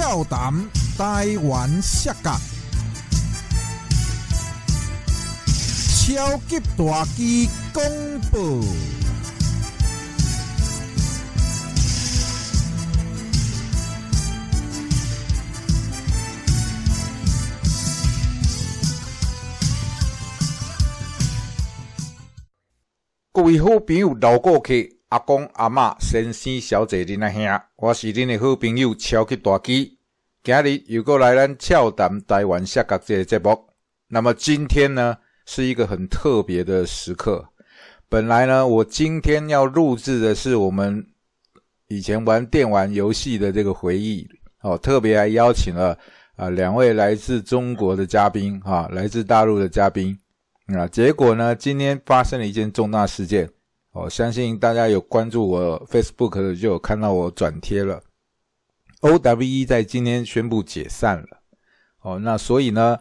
俏谈台湾视角，超级大机公布。各位好朋友、老顾客、阿公、阿嬷、先生、小姐、恁阿兄，我是恁的好朋友超级大基。今日又过来咱俏谈台湾下角这个节目。那么今天呢，是一个很特别的时刻。本来呢，我今天要录制的是我们以前玩电玩游戏的这个回忆哦，特别还邀请了啊两位来自中国的嘉宾啊，来自大陆的嘉宾。啊，结果呢？今天发生了一件重大事件。哦，相信大家有关注我 Facebook 的，就有看到我转贴了。OWE 在今天宣布解散了。哦，那所以呢，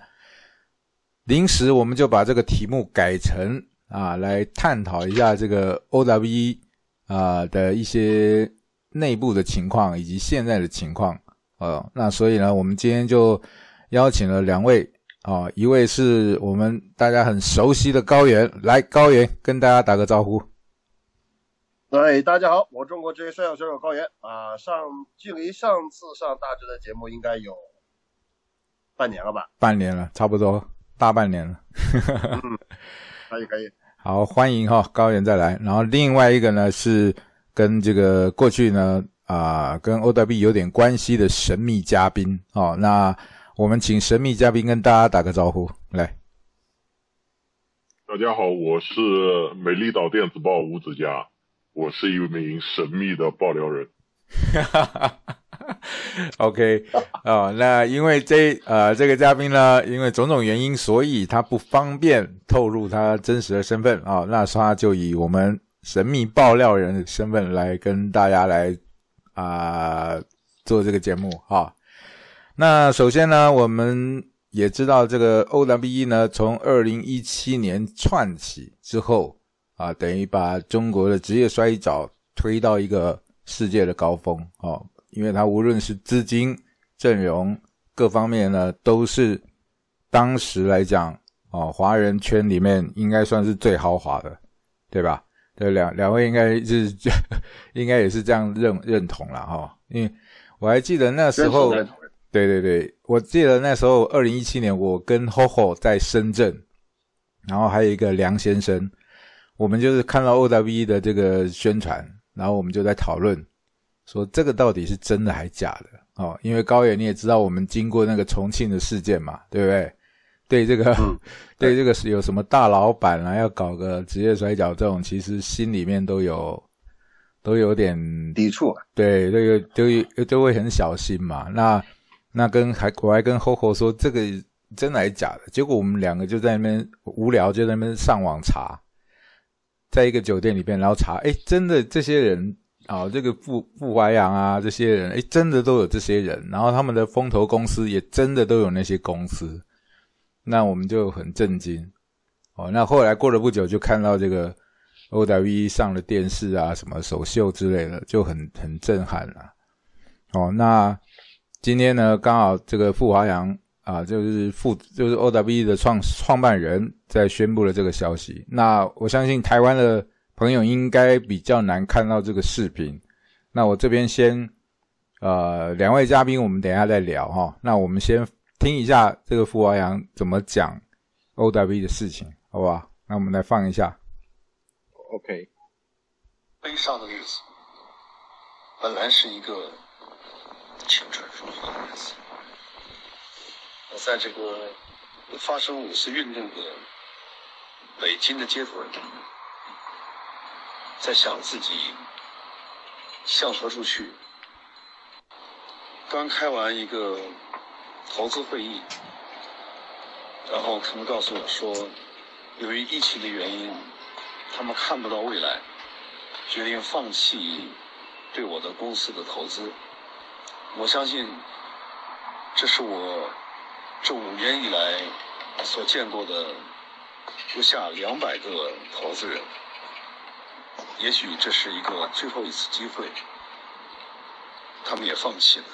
临时我们就把这个题目改成啊，来探讨一下这个 OWE 啊的一些内部的情况以及现在的情况。哦，那所以呢，我们今天就邀请了两位。啊，一位是我们大家很熟悉的高原，来高原跟大家打个招呼。哎，大家好，我中国职业摔跤选手高原啊，上距离上次上大志的节目应该有半年了吧？半年了，差不多大半年了。嗯，可以可以。好，欢迎哈高原再来。然后另外一个呢是跟这个过去呢啊跟 O W 有点关系的神秘嘉宾哦，那。我们请神秘嘉宾跟大家打个招呼，来。大家好，我是美丽岛电子报吴子佳，我是一名神秘的爆料人。OK，哦，那因为这呃这个嘉宾呢，因为种种原因，所以他不方便透露他真实的身份啊，那他就以我们神秘爆料人的身份来跟大家来啊做这个节目哈。那首先呢，我们也知道这个 OWE 呢，从二零一七年串起之后啊，等于把中国的职业摔跤推到一个世界的高峰哦，因为它无论是资金、阵容各方面呢，都是当时来讲哦，华人圈里面应该算是最豪华的，对吧？对，两两位应该是 应该也是这样认认同了哈，因为我还记得那时候。对对对，我记得那时候二零一七年，我跟 HoHo 在深圳，然后还有一个梁先生，我们就是看到 OWE 的这个宣传，然后我们就在讨论，说这个到底是真的还假的哦？因为高远你也知道，我们经过那个重庆的事件嘛，对不对？对这个，对这个是有什么大老板啊，要搞个职业摔跤这种，其实心里面都有都有点抵触，对，都有都都会很小心嘛。那那跟还我还跟 HoHo 说这个真的还是假的？结果我们两个就在那边无聊，就在那边上网查，在一个酒店里边，然后查，哎，真的这些人啊，这个傅傅怀阳啊，这些人，哎，真的都有这些人，然后他们的风投公司也真的都有那些公司，那我们就很震惊哦。那后来过了不久，就看到这个 OWE 上了电视啊，什么首秀之类的，就很很震撼了。哦，那。今天呢，刚好这个傅华阳啊，就是傅就是 OWE 的创创办人，在宣布了这个消息。那我相信台湾的朋友应该比较难看到这个视频。那我这边先，呃，两位嘉宾，我们等一下再聊哈。那我们先听一下这个傅华阳怎么讲 OWE 的事情，好不好？那我们来放一下。OK。悲伤的日子，本来是一个。青春如火的日子，我我在这个发生五四运动的北京的街头，在想自己向何处去。刚开完一个投资会议，然后他们告诉我说，由于疫情的原因，他们看不到未来，决定放弃对我的公司的投资。我相信，这是我这五年以来所见过的不下两百个投资人也许这是一个最后一次机会他们也放弃了。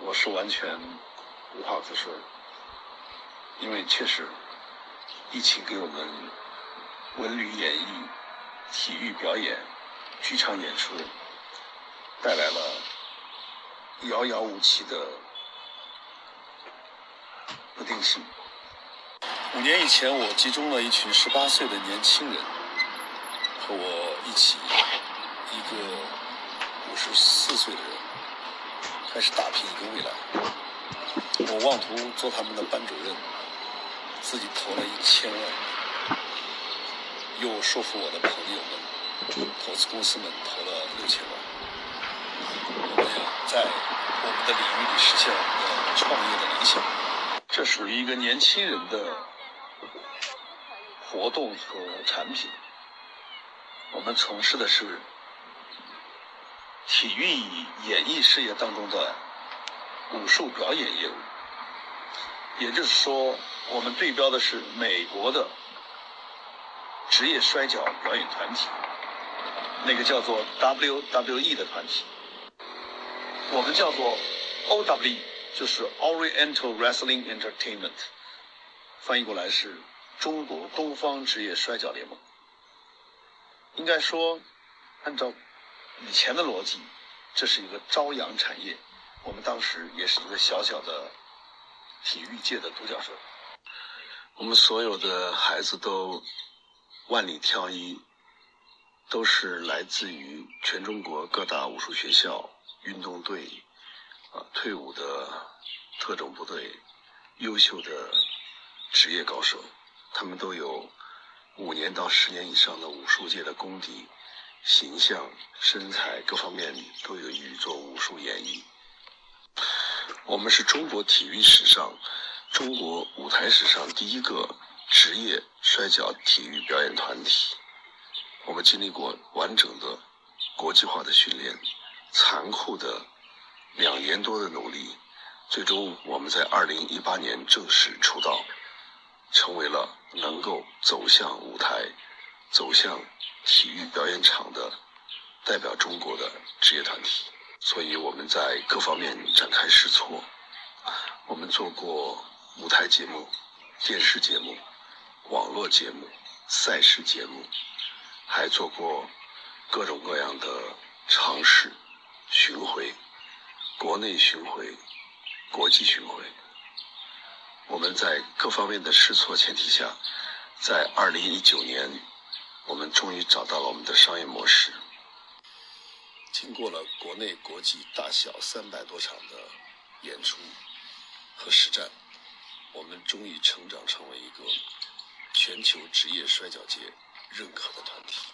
我是完全无话可说因为确实疫情给我们文旅演艺体育表演剧场演出带来了遥遥无期的不定性。五年以前，我集中了一群十八岁的年轻人，和我一起，一个五十四岁的人，开始打拼一个未来。我妄图做他们的班主任，自己投了一千万，又说服我的朋友们、投资公司们投了六千万。在我们的领域里实现我们的创业的理想。这属于一个年轻人的。活动和产品，我们从事的是体育演艺事业当中的武术表演业务，也就是说，我们对标的是美国的职业摔跤表演团体，那个叫做 WWE 的团体，我们叫做 OW，就是 Oriental Wrestling Entertainment，翻译过来是。中国东方职业摔角联盟，应该说，按照以前的逻辑，这是一个朝阳产业。我们当时也是一个小小的体育界的独角兽。我们所有的孩子都万里挑一，都是来自于全中国各大武术学校、运动队、啊退伍的特种部队、优秀的职业高手。他们都有五年到十年以上的武术界的功底，形象、身材各方面都有与做武术演绎。我们是中国体育史上、中国舞台史上第一个职业摔跤体育表演团体。我们经历过完整的国际化的训练，残酷的两年多的努力，最终我们在二零一八年正式出道。成为了能够走向舞台、走向体育表演场的代表中国的职业团体，所以我们在各方面展开试错。我们做过舞台节目、电视节目、网络节目、赛事节目，还做过各种各样的尝试、巡回、国内巡回、国际巡回。我们在各方面的试错前提下，在二零一九年，我们终于找到了我们的商业模式。经过了国内、国际大小三百多场的演出和实战，我们终于成长成为一个全球职业摔跤界认可的团体。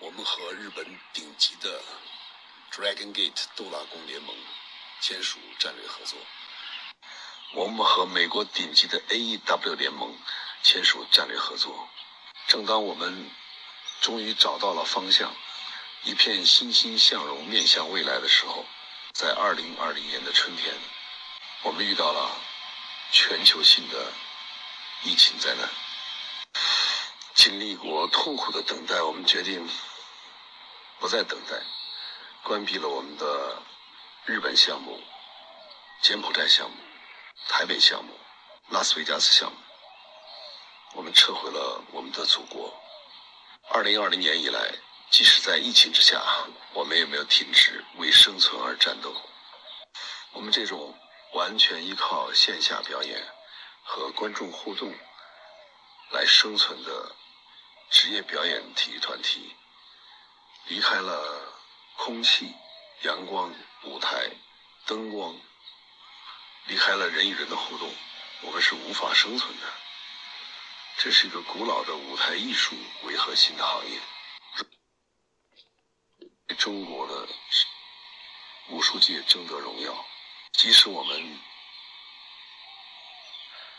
我们和日本顶级的 Dragon Gate 斗拉宫联盟签署战略合作。我们和美国顶级的 AEW 联盟签署战略合作。正当我们终于找到了方向，一片欣欣向荣、面向未来的时候，在2020年的春天，我们遇到了全球性的疫情灾难。经历过痛苦的等待，我们决定不再等待，关闭了我们的日本项目、柬埔寨项目。台北项目、拉斯维加斯项目，我们撤回了我们的祖国。二零二零年以来，即使在疫情之下，我们也没有停止为生存而战斗。我们这种完全依靠线下表演和观众互动来生存的职业表演体育团体，离开了空气、阳光、舞台、灯光。离开了人与人的互动，我们是无法生存的。这是一个古老的舞台艺术为核心的行业。中国的武术界争得荣耀，即使我们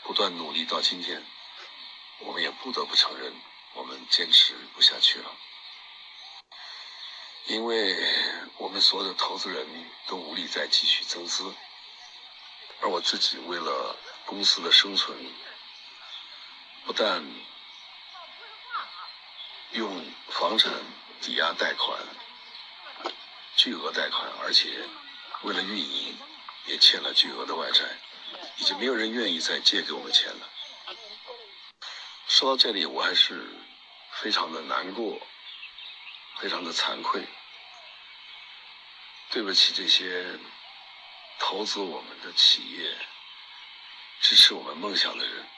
不断努力到今天，我们也不得不承认，我们坚持不下去了，因为我们所有的投资人都无力再继续增资。而我自己为了公司的生存，不但用房产抵押贷款、巨额贷款，而且为了运营，也欠了巨额的外债，已经没有人愿意再借给我们钱了。说到这里，我还是非常的难过，非常的惭愧。对不起这些投资我们的企业、支持我们梦想的人，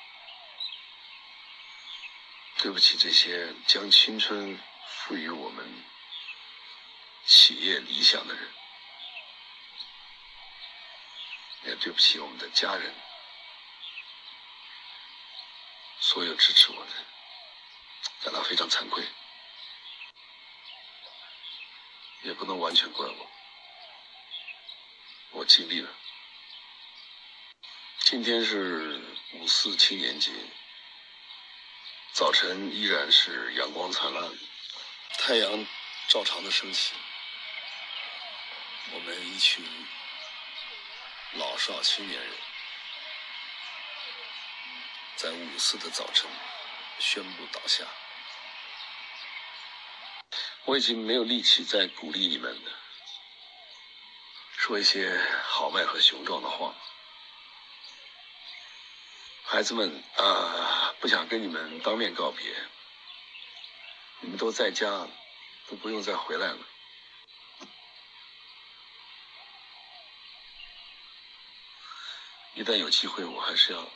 对不起这些将青春赋予我们企业理想的人，也对不起我们的家人，所有支持我的，感到非常惭愧，也不能完全怪我。我尽力了。今天是五四青年节，早晨依然是阳光灿烂，太阳照常的升起。我们一群老少青年人，在五四的早晨宣布倒下。我已经没有力气再鼓励你们了。说一些豪迈和雄壮的话，孩子们啊，不想跟你们当面告别，你们都在家，都不用再回来了。一旦有机会，我还是要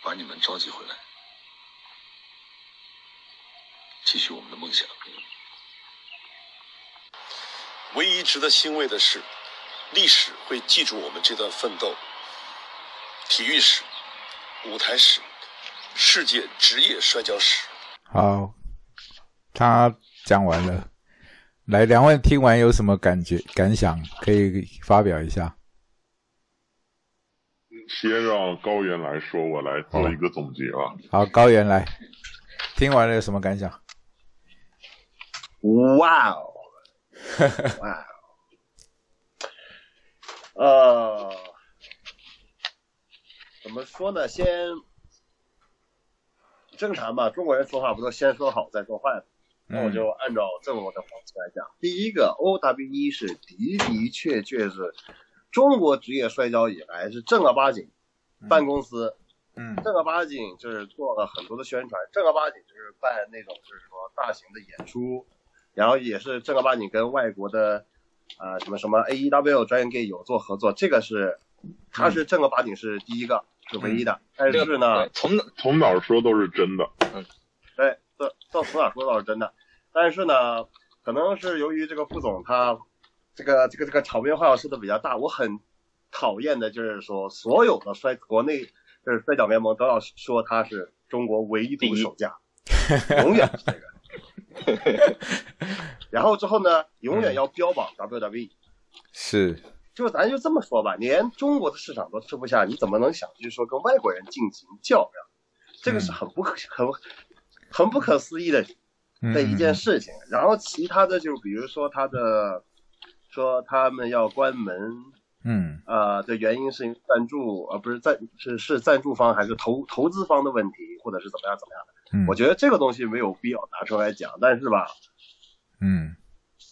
把你们召集回来，继续我们的梦想。唯一值得欣慰的是，历史会记住我们这段奋斗。体育史、舞台史、世界职业摔跤史。好，他讲完了。来，两位听完有什么感觉、感想？可以发表一下。先让高原来说，我来做一个总结啊。好，高原来，听完了有什么感想？哇哦！哇，呃，怎么说呢？先正常吧，中国人说话不都先说好再说坏吗？那我就按照这么的方式来讲。第一个，OWE 是的的确确是中国职业摔跤以来是正儿八经办公司，嗯，正儿八经就是做了很多的宣传，正儿八经就是办那种就是说大型的演出。然后也是正儿八经跟外国的，呃什么什么 AEW 专业 gay 有做合作，这个是，他是正儿八经是第一个，是唯一的。但是呢，从从哪说都是真的。嗯，对，这这从哪说都是真的。但是呢，可能是由于这个副总他，这个这个这个场面话说的比较大，我很讨厌的就是说所有的摔国内就是摔角联盟都要说他是中国唯一独首家，永远是这个。然后之后呢，永远要标榜 WWE，是，就咱就这么说吧，连中国的市场都吃不下，你怎么能想去说跟外国人进行较量？这个是很不可 很很不可思议的的一件事情。然后其他的就比如说他的说他们要关门，嗯，啊的原因是赞助，而不是赞是是赞助方还是投投资方的问题，或者是怎么样怎么样的。我觉得这个东西没有必要拿出来讲，但是吧，嗯，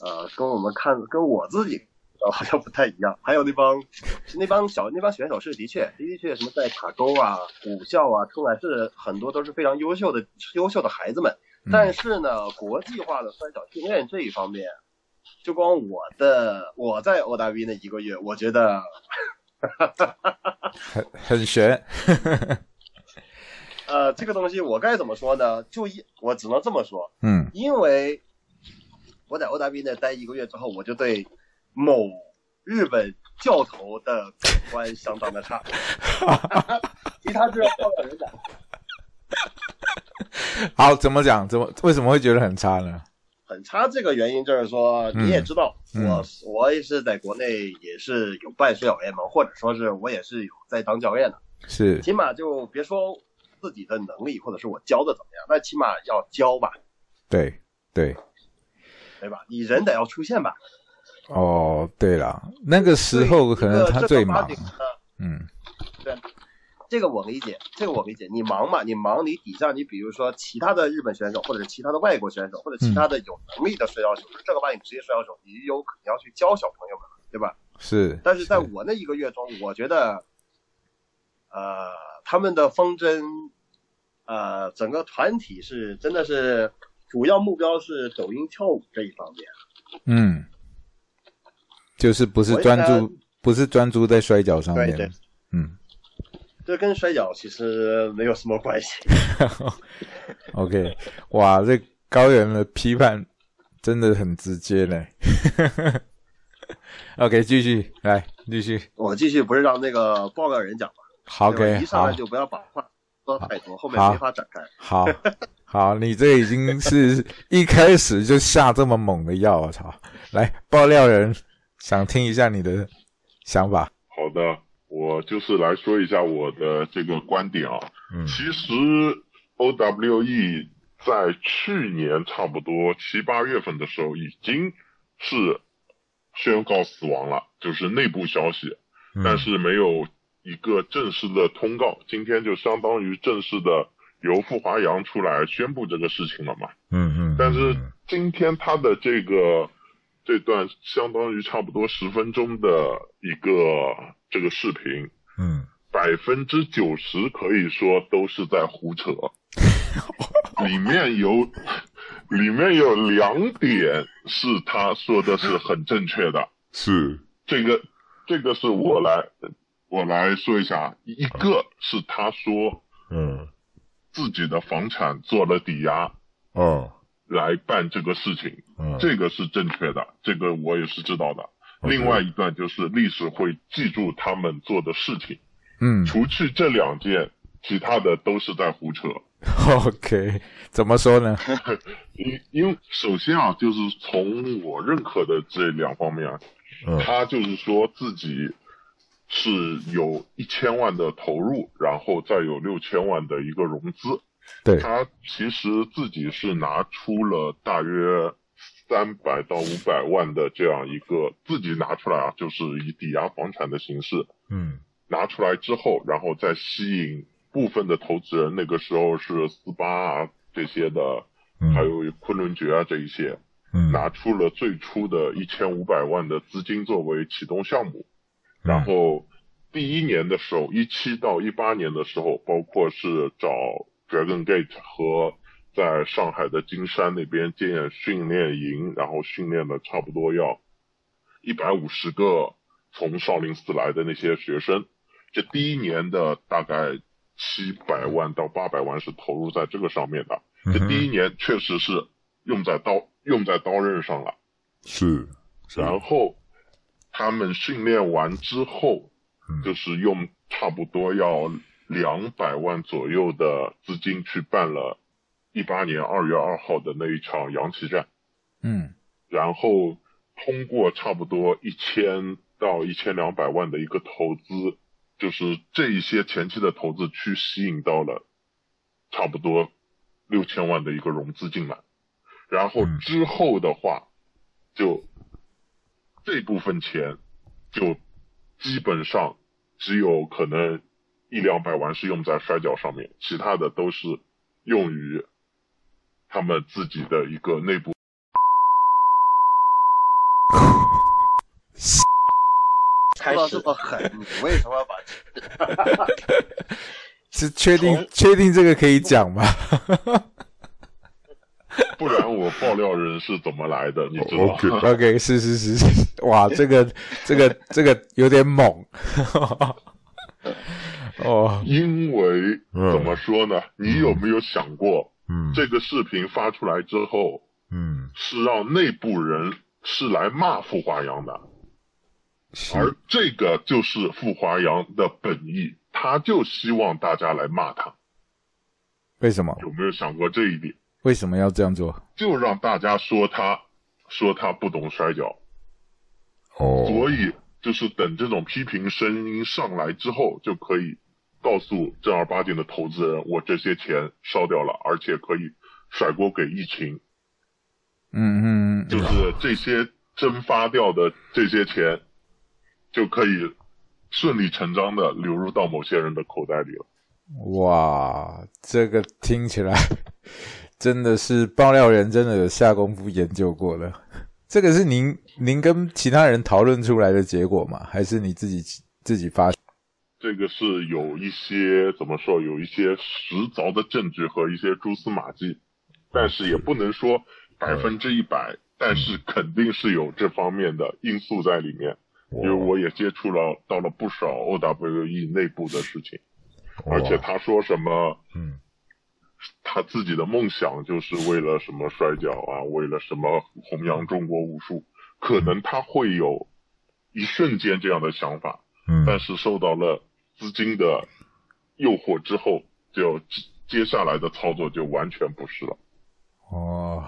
呃，跟我们看跟我自己好像不太一样。还有那帮那帮小那帮选手是的确的的确什么在塔沟啊、武校啊出来是很多都是非常优秀的优秀的孩子们。但是呢，国际化的摔跤训练这一方面，就光我的我在 OW 那一个月，我觉得 很很悬。呃，这个东西我该怎么说呢？就一，我只能这么说，嗯，因为我在 OW 那待一个月之后，我就对某日本教头的感官相当的差，其他就要报个人讲。好，怎么讲？怎么为什么会觉得很差呢？很差，这个原因就是说，你也知道，我我也是在国内也是有办摔跤联盟，或者说是我也是有在当教练的，是，起码就别说。自己的能力，或者是我教的怎么样？那起码要教吧。对对，对吧？你人得要出现吧。哦，对了，那个时候可能他最忙。嗯，对，这个我理解，这个我理解。你忙嘛？你忙，你底下你比如说其他的日本选手，或者是其他的外国选手，或者其他的有能力的摔跤手，正儿八经职业摔跤手，你有可能要去教小朋友们，对吧？是，但是在我那一个月中，我觉得，呃，他们的方针，呃，整个团体是真的是主要目标是抖音跳舞这一方面。嗯，就是不是专注，不是专注在摔跤上面，对对，嗯这跟摔跤其实没有什么关系。OK，哇，这高原的批判真的很直接呢。OK，继续来，继续我继续不是让那个报告人讲嘛好对吧，OK，一上来，就不要把话说太多，后面没法展开。好，好，你这已经是一开始就下这么猛的药，我操！来，爆料人想听一下你的想法。好的，我就是来说一下我的这个观点啊。嗯其实 OWE 在去年差不多七八月份的时候已经是宣告死亡了，就是内部消息，嗯但是没有一个正式的通告。今天就相当于正式的由傅华阳出来宣布这个事情了嘛。嗯嗯但是今天他的这个这段相当于差不多十分钟的一个这个视频，嗯百分之九十可以说都是在胡扯，里面有里面有两点是他说的是很正确的，是，这个这个是我来我来说一下，一个是他说嗯自己的房产做了抵押哦来办这个事情，嗯，这个是正确的，这个我也是知道的。另外一段就是历史会记住他们做的事情，嗯除去这两件，其他的都是在胡扯。，OK，怎么说呢？因因为首先啊，就是从我认可的这两方面啊，嗯他就是说自己是有一千万的投入，然后再有六千万的一个融资。对，他其实自己是拿出了大约三百到五百万的这样一个自己拿出来啊，就是以抵押房产的形式嗯。拿出来之后，然后再吸引部分的投资人，那个时候是斯巴啊这些的，嗯，还有昆仑决啊这一些，嗯。拿出了最初的一千五百万的资金作为启动项目，嗯然后第一年的时候，一七到一八年的时候，包括是找 Dragon Gate 和在上海的金山那边建训练营，然后训练的差不多要一百五十个从少林寺来的那些学生。这第一年的大概七百万到八百万是投入在这个上面的。这第一年确实是用在刀用在刀刃上了。是，是然后他们训练完之后嗯，就是用差不多要两百万左右的资金去办了一八年二月二号的那一场洋旗战，嗯。然后通过差不多一千到一千两百万的一个投资，就是这一些前期的投资去吸引到了差不多六千万的一个融资进来，然后嗯。之后的话，就这部分钱就基本上只有可能一两百万是用在摔跤上面，其他的都是用于他们自己的一个内部。开到这么狠，你为什么把是 确定确定这个可以讲吗？不然我爆料人是怎么来的？你知道 OK 是是是是，哇，这个这个这个有点猛。哦，因为嗯怎么说呢？你有没有想过，嗯这个视频发出来之后，嗯是让内部人是来骂傅华阳的，而这个就是傅华阳的本意，他就希望大家来骂他。为什么？有没有想过这一点？为什么要这样做？就让大家说他，说他不懂摔跤，哦，所以就是等这种批评声音上来之后，就可以告诉正儿八经的投资人，我这些钱烧掉了，而且可以甩锅给疫情，嗯嗯嗯，就是这些蒸发掉的这些钱，就可以顺理成章的流入到某些人的口袋里了。哇，这个听起来真的是爆料人真的有下功夫研究过了。这个是您您跟其他人讨论出来的结果吗？还是你自己自己发？这个是有一些怎么说，有一些实凿的证据和一些蛛丝马迹，但是也不能说百分之一百，但是肯定是有这方面的因素在里面。因为我也接触了到了不少 OWE 内部的事情，而且他说什么，嗯，他自己的梦想就是为了什么摔跤啊，为了什么弘扬中国武术，可能他会有一瞬间这样的想法，嗯，但是受到了资金的诱惑之后，就接下来的操作就完全不是了。哦。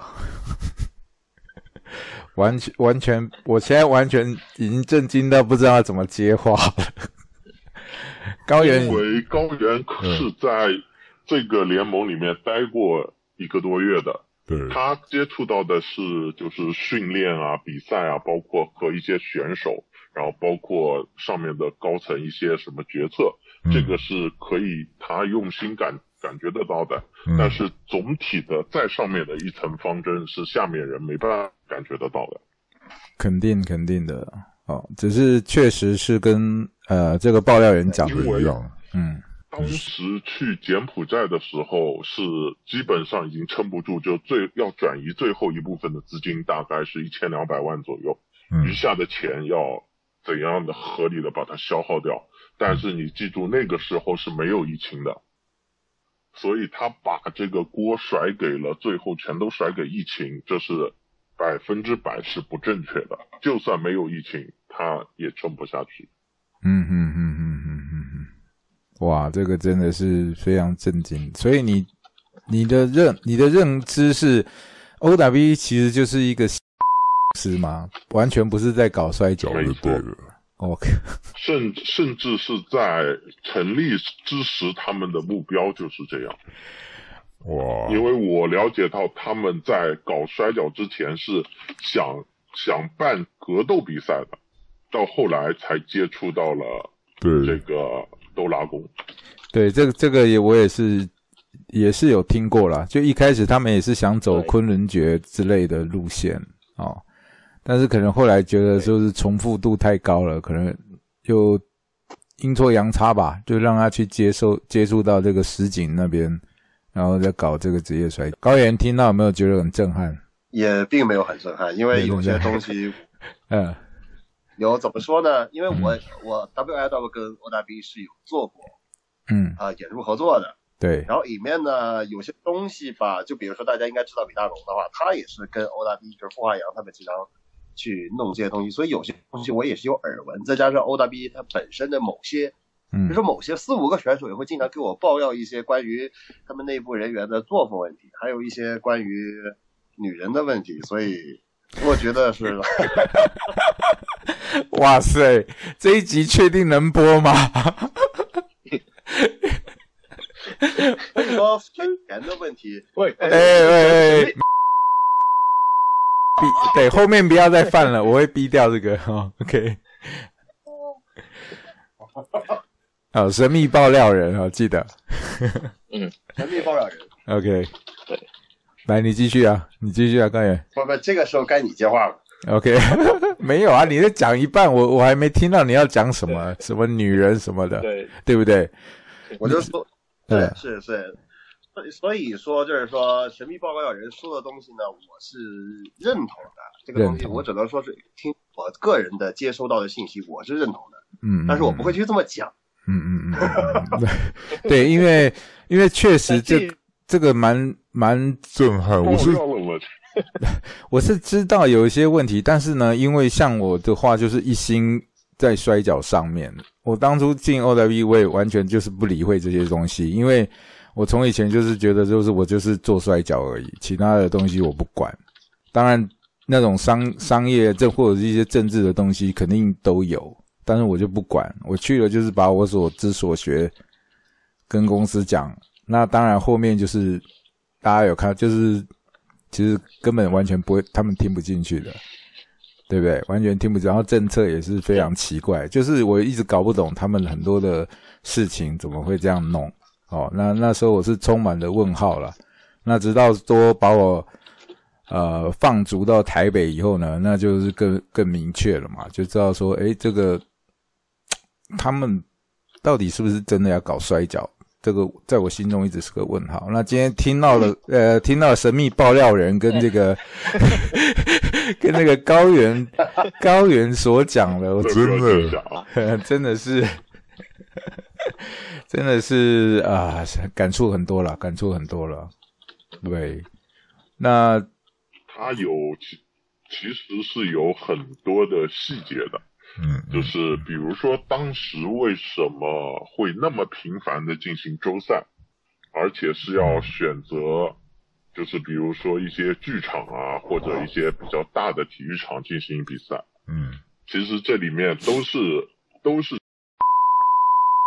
完全完全，我现在完全已经震惊到不知道怎么接话了。高原，因为高原是在这个联盟里面待过一个多月的，对，他接触到的是就是训练啊、比赛啊，包括和一些选手，然后包括上面的高层一些什么决策，这个是可以他用心感感觉得到的。但是总体的在上面的一层方针是下面人没办法。感觉得到的，肯定肯定的。哦，只是确实是跟呃这个爆料人讲的一样，嗯，当时去柬埔寨的时候是基本上已经撑不住，就最要转移最后一部分的资金，大概是一千两百万左右，余下的钱要怎样的合理的把它消耗掉？但是你记住，那个时候是没有疫情的，所以他把这个锅甩给了最后全都甩给疫情，这是。百分之百是不正确的，就算没有疫情，他也撑不下去。嗯嗯嗯嗯哇，这个真的是非常震惊。所以你你的认你的认知是，O W 其实就是一个 是吗？完全不是在搞摔跤的，对的。OK，甚甚至是在成立之时，他们的目标就是这样。哇！因为我了解到他们在搞摔跤之前是想想办格斗比赛的，到后来才接触到了对这个斗拉弓。对，这个这个也我也是也是有听过啦。就一开始他们也是想走昆仑决之类的路线哦，但是可能后来觉得就是重复度太高了，可能就阴错阳差吧，就让他去接受接触到这个实景那边。然后再搞这个职业摔高原听到有没有觉得很震撼？也并没有很震撼，因为有些东西，嗯，有怎么说呢？因为我我 WIW 跟 OW 是有做过，嗯啊，演出合作的，对。然后里面呢有些东西吧，就比如说大家应该知道李大龙的话，他也是跟 OW 就是傅华阳他们经常去弄这些东西，所以有些东西我也是有耳闻。再加上 OW 它本身的某些。嗯，就是某些四五个选手也会经常给我爆料一些关于他们内部人员的作风问题，还有一些关于女人的问题，所以我觉得是。哇塞，这一集确定能播吗？所以说钱的问题，喂，哎喂喂，逼对后面不要再犯了，我会逼掉这个哈，OK。哦，神秘爆料人哦，记得。嗯，神秘爆料人。OK，对，来，你继续啊，你继续啊，高远。不不，这个时候该你接话了。OK，没有啊，你在讲一半，我我还没听到你要讲什么，什么女人什么的，对对不对？我就说，对，是是，所以所以说就是说，神秘爆料人说的东西呢，我是认同的。这个东西我只能说是听我个人的接收到的信息，我是认同的。嗯，但是我不会去这么讲。嗯嗯嗯，对 对，因为因为确实这这个蛮蛮震撼。我是 我是知道有一些问题，但是呢，因为像我的话，就是一心在摔跤上面。我当初进 OW 我也完全就是不理会这些东西，因为我从以前就是觉得，就是我就是做摔跤而已，其他的东西我不管。当然，那种商商业这或者是一些政治的东西，肯定都有。但是我就不管，我去了就是把我所知所学跟公司讲。那当然后面就是大家有看，就是其实根本完全不会，他们听不进去的，对不对？完全听不进。然后政策也是非常奇怪，就是我一直搞不懂他们很多的事情怎么会这样弄。哦，那那时候我是充满了问号了。那直到说把我呃放逐到台北以后呢，那就是更更明确了嘛，就知道说，哎，这个他们到底是不是真的要搞摔跤？这个在我心中一直是个问号。那今天听到了，呃，听到神秘爆料人跟这个 跟那个高原高原所讲的，我真的 真的是 真的是啊，感触很多了，感触很多了。对，那他有其其实是有很多的细节的。嗯，就是比如说当时为什么会那么频繁的进行周赛，而且是要选择，就是比如说一些剧场啊，或者一些比较大的体育场进行比赛。嗯，其实这里面都是 都是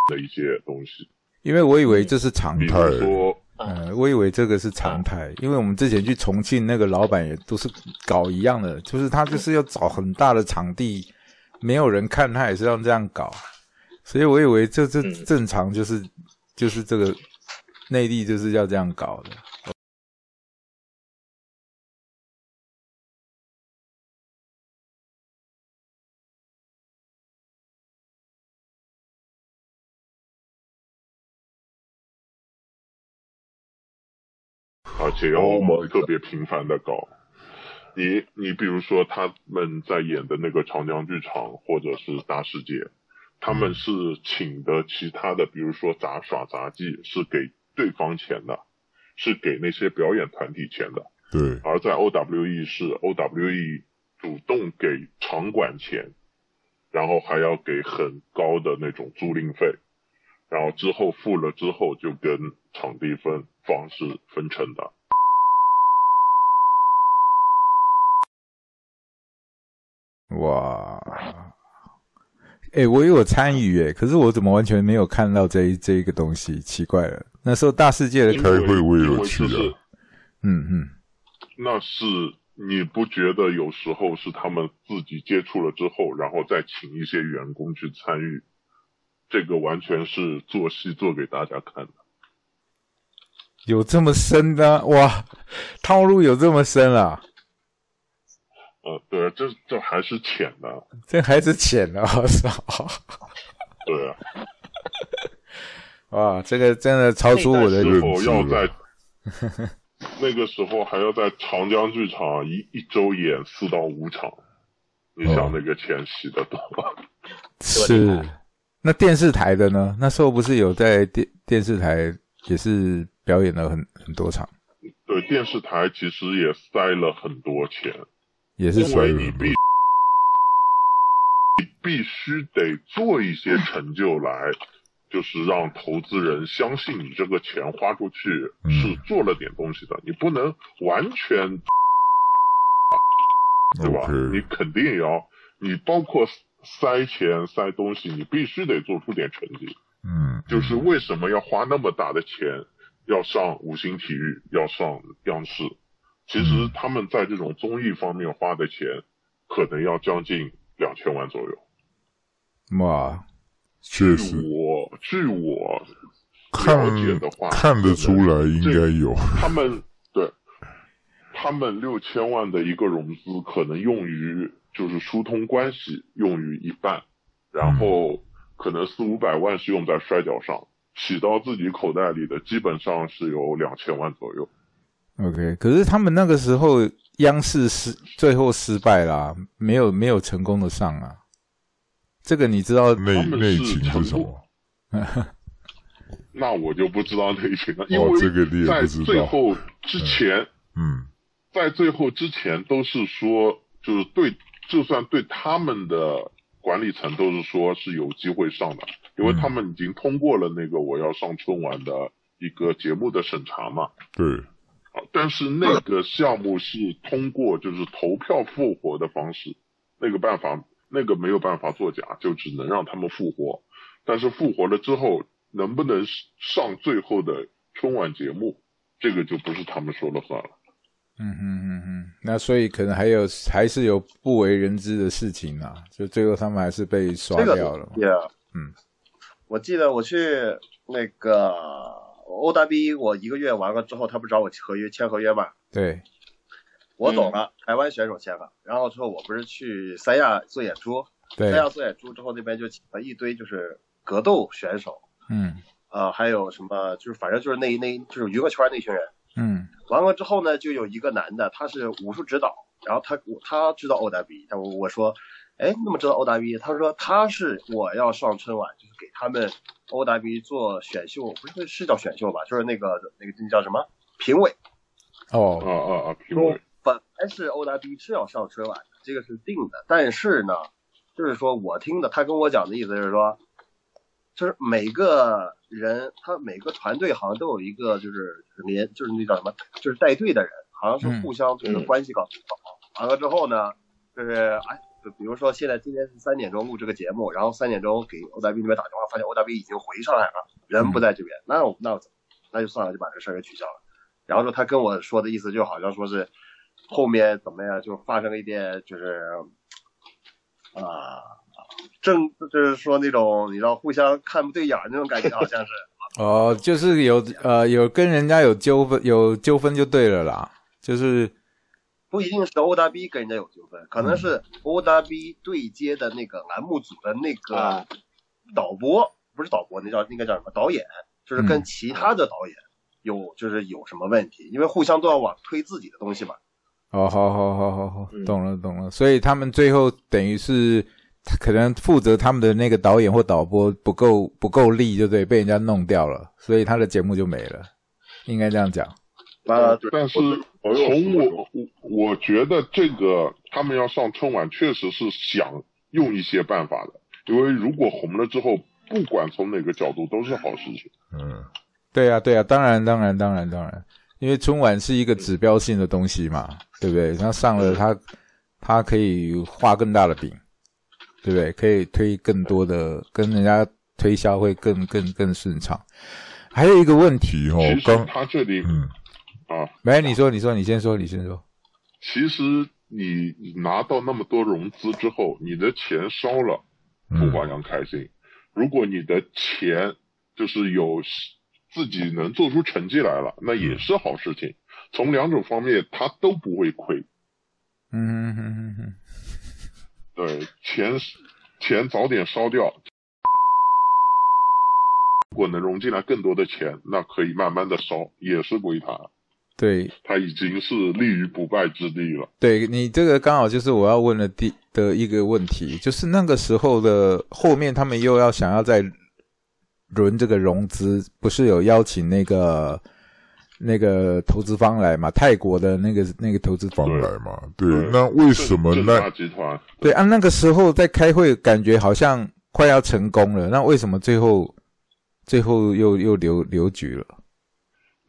的一些东西。因为我以为这是常态，说，嗯，我以为这个是常态，因为我们之前去重庆那个老板也都是搞一样的，就是他就是要找很大的场地。没有人看他也是要这样搞，所以我以为这这正常就是就是这个内地就是要这样搞的。而且要特别频繁的搞。你你比如说他们在演的那个长江剧场或者是大世界，他们是请的其他的，比如说杂耍杂技是给对方钱的，是给那些表演团体钱的。对。而在 OWE 是 OWE 主动给场馆钱，然后还要给很高的那种租赁费，然后之后付了之后就跟场地分方式分成的。哇，哎，我有参与哎，可是我怎么完全没有看到这一这一个东西？奇怪了，那时候大世界的开会我也有去的，嗯嗯，那是你不觉得有时候是他们自己接触了之后，然后再请一些员工去参与，这个完全是做戏做给大家看的，有这么深的哇，套路有这么深啊！呃，对啊，这这还是浅的，这还是浅的，我操！对啊，哇，这个真的超出我的认知要在 那个时候还要在长江剧场一一周演四到五场，你想那个钱洗的多？是。那电视台的呢？那时候不是有在电电视台也是表演了很很多场？对，电视台其实也塞了很多钱。也是因为你必你必须得做一些成就来，就是让投资人相信你这个钱花出去是做了点东西的，你不能完全，对吧？你肯定要，你包括塞钱塞东西，你必须得做出点成绩。嗯，就是为什么要花那么大的钱要上五星体育，要上央视？其实他们在这种综艺方面花的钱，可能要将近两千万左右。哇，确实，我据我了解的话，看得出来应该有。他们对，他们六千万的一个融资，可能用于就是疏通关系，用于一半，然后可能四五百万是用在摔跤上，洗到自己口袋里的基本上是有两千万左右。OK，可是他们那个时候央视失最后失败啦，没有没有成功的上啊。这个你知道内内情是什么？那我就不知道内情了，因为在最后之前，嗯，在最后之前都是说，就是对，就算对他们的管理层都是说是有机会上的，因为他们已经通过了那个我要上春晚的一个节目的审查嘛。对。但是那个项目是通过就是投票复活的方式，那个办法那个没有办法作假，就只能让他们复活。但是复活了之后，能不能上最后的春晚节目，这个就不是他们说了算了。嗯嗯嗯嗯，那所以可能还有还是有不为人知的事情啊，就最后他们还是被刷掉了。Yeah，嗯，我记得我去那个。O W 我一个月完了之后，他不找我合约签合约吗？对，我走了，台湾选手签了，然后之后我不是去三亚做演出，对。三，亚做演出之后那边就请了一堆就是格斗选手，嗯。呃，还有什么就是反正就是那那就是娱乐圈那群人。嗯。完了之后呢，就有一个男的，他是武术指导，然后他他知道 OW，但我我说，哎，你怎么知道 OW？他说他是我要上春晚，就是给他们 OW 做选秀，不是是叫选秀吧？就是那个那个那叫什么评委。哦哦，哦哦！评说委本来是 OW 是要上春晚的，这个是定的，但是呢，就是说我听的，他跟我讲的意思就是说，就是每个人他每个团队好像都有一个就是连就是那叫什么，就是带队的人，好像是互相就是嗯关系搞不好。完了之后呢，就是哎。就比如说，现在今天是三点钟录这个节目，然后三点钟给 OW 那边打电话，发现 OW 已经回上海了，人不在这边，那我那我那就算了，就把这事儿给取消了。然后说他跟我说的意思就好像说是后面怎么样，就发生了一点就是啊，正就是说那种你知道互相看不对眼那种感觉，好像是。哦，就是有呃有跟人家有纠纷有纠纷就对了啦，就是不一定是 OW 跟人家有纠纷，可能是 OW 对接的那个栏目组的那个啊导播，不是导播，那叫那个叫什么导演，就是嗯跟其他的导演有就是有什么问题，因为互相都要往推自己的东西嘛。哦，好好好好好，嗯懂了懂了。所以他们最后等于是可能负责他们的那个导演或导播不够不够力，就对，被人家弄掉了，所以他的节目就没了，应该这样讲。啊，但是我从我我我觉得这个他们要上春晚，确实是想用一些办法的，因为如果红了之后，不管从哪个角度都是好事情。嗯，对呀、对呀、当然当然当然当然，因为春晚是一个指标性的东西嘛，对不对？他上了他他可以画更大的饼，对不对？可以推更多的，跟人家推销会更更更顺畅。还有一个问题哦其，实刚他这里嗯啊，没你说你说你先说你先说，其实你拿到那么多融资之后，你的钱烧了，嗯不保养开心。如果你的钱就是有自己能做出成绩来了，那也是好事情。从两种方面，他都不会亏。嗯哼哼哼哼，对，钱钱早点烧掉。如果能融进来更多的钱，那可以慢慢的烧，也是归他。对他已经是立于不败之地了。对，你这个刚好就是我要问的第的一个问题，就是那个时候的后面他们又要想要再轮这个融资，不是有邀请那个那个投资方来嘛？泰国的那个那个投资方方来嘛，对，那为什么正那大集团对啊，那个时候在开会，感觉好像快要成功了，那为什么最后最后又又留留局了？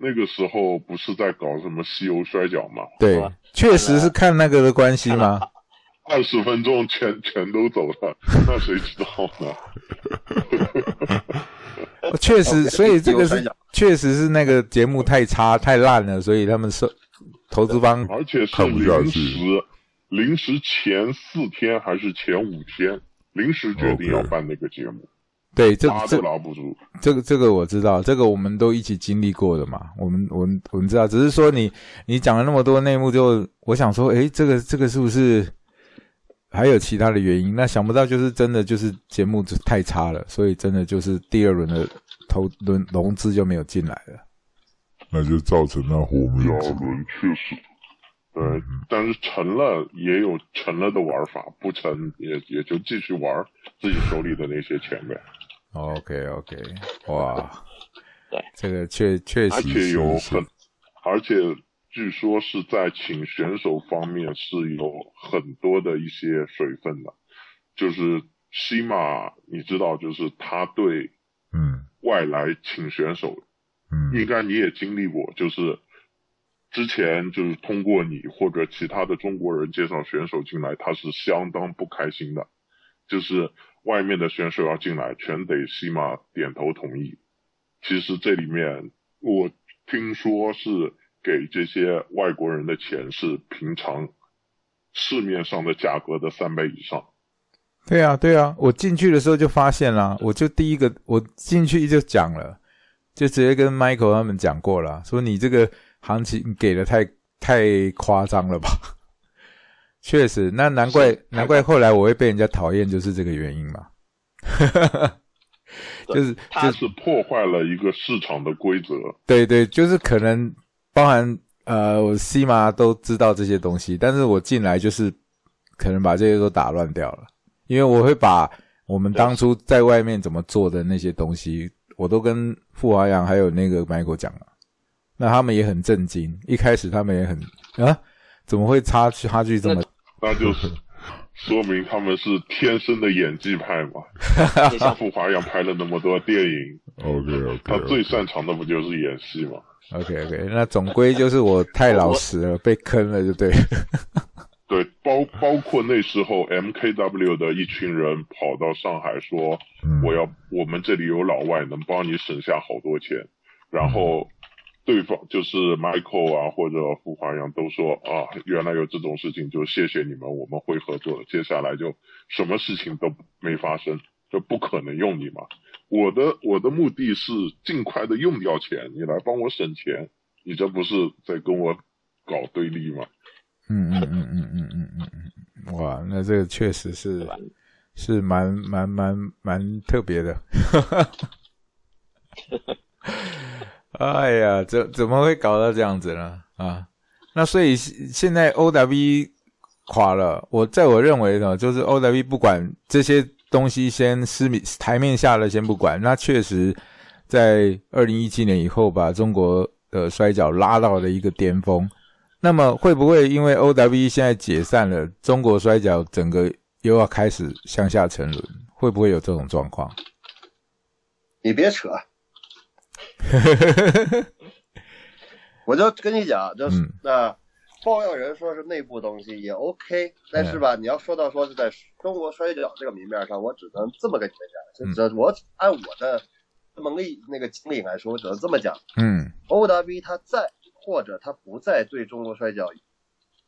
那个时候不是在搞什么西游摔跤吗？对啊，确实是看那个的关系吗？二十分钟全全都走了，那谁知道呢？确实，所以这个是确实是那个节目太差太烂了，所以他们是投资方而且是临时，临时前四天还是前五天，临时决定要办那个节目，对这这个这个我知道，这个我们都一起经历过的嘛，我们我们我们知道，只是说你你讲了那么多内幕，就我想说，诶，这个这个是不是还有其他的原因？那想不到就是真的就是节目太差了，所以真的就是第二轮的投轮融资就没有进来了。那就造成那火灭第二轮确实，对，但是成了也有成了的玩法，不成也也就继续玩自己手里的那些钱呗。OK OK，哇，对，这个确确实而且有很，而且据说是在请选手方面是有很多的一些水分的，就是西马，你知道，就是他对嗯。外来请选手，嗯。应该你也经历过，就是之前就是通过你或者其他的中国人介绍选手进来，他是相当不开心的，就是外面的选手要进来，全得西马点头同意。其实这里面我听说是给这些外国人的钱是平常市面上的价格的三倍以上。对啊，对啊，我进去的时候就发现啦，我就第一个我进去就讲了，就直接跟 Michael 他们讲过了，说你这个行情给的太太夸张了吧？确实，那难怪难怪后来我会被人家讨厌，就是这个原因嘛。就是他是破坏了一个市场的规则。对对，就是可能包含呃，我西马都知道这些东西，但是我进来就是可能把这些都打乱掉了，因为我会把我们当初在外面怎么做的那些东西，我都跟傅华阳还有那个 Michael 讲了，那他们也很震惊，一开始他们也很啊，怎么会差差距这么？那就是说明他们是天生的演技派嘛。像傅华阳拍了那么多电影，OK OK，他最擅长的不就是演戏吗？OK OK，那总归就是我太老实了，被坑了，就对。对，包包括那时候 MKW 的一群人跑到上海说，我要我们这里有老外能帮你省下好多钱，然后。对方就是 Michael 啊，或者傅华阳都说啊，原来有这种事情，就谢谢你们，我们会合作的。接下来就什么事情都没发生，就不可能用你嘛。我的我的目的是尽快的用掉钱，你来帮我省钱，你这不是在跟我搞对立吗？嗯嗯嗯嗯嗯嗯嗯嗯，哇，那这个确实是是蛮蛮蛮蛮特别的。哎呀，怎怎么会搞到这样子呢？啊，那所以现在 O W 垮了，我在我认为呢，就是 O W 不管这些东西，先失米台面下了，先不管。那确实，在二零一七年以后，把中国的摔角拉到了一个巅峰。那么会不会因为 O W 现在解散了，中国摔角整个又要开始向下沉沦？会不会有这种状况？你别扯。我就跟你讲，就是那爆料人说是内部东西也 OK，但是吧，你要说到说是在中国摔跤这个明面上，我只能这么跟你们讲，就这我按我的能力那个经历来说，我只能这么讲。嗯，OW 他在或者他不在对中国摔跤，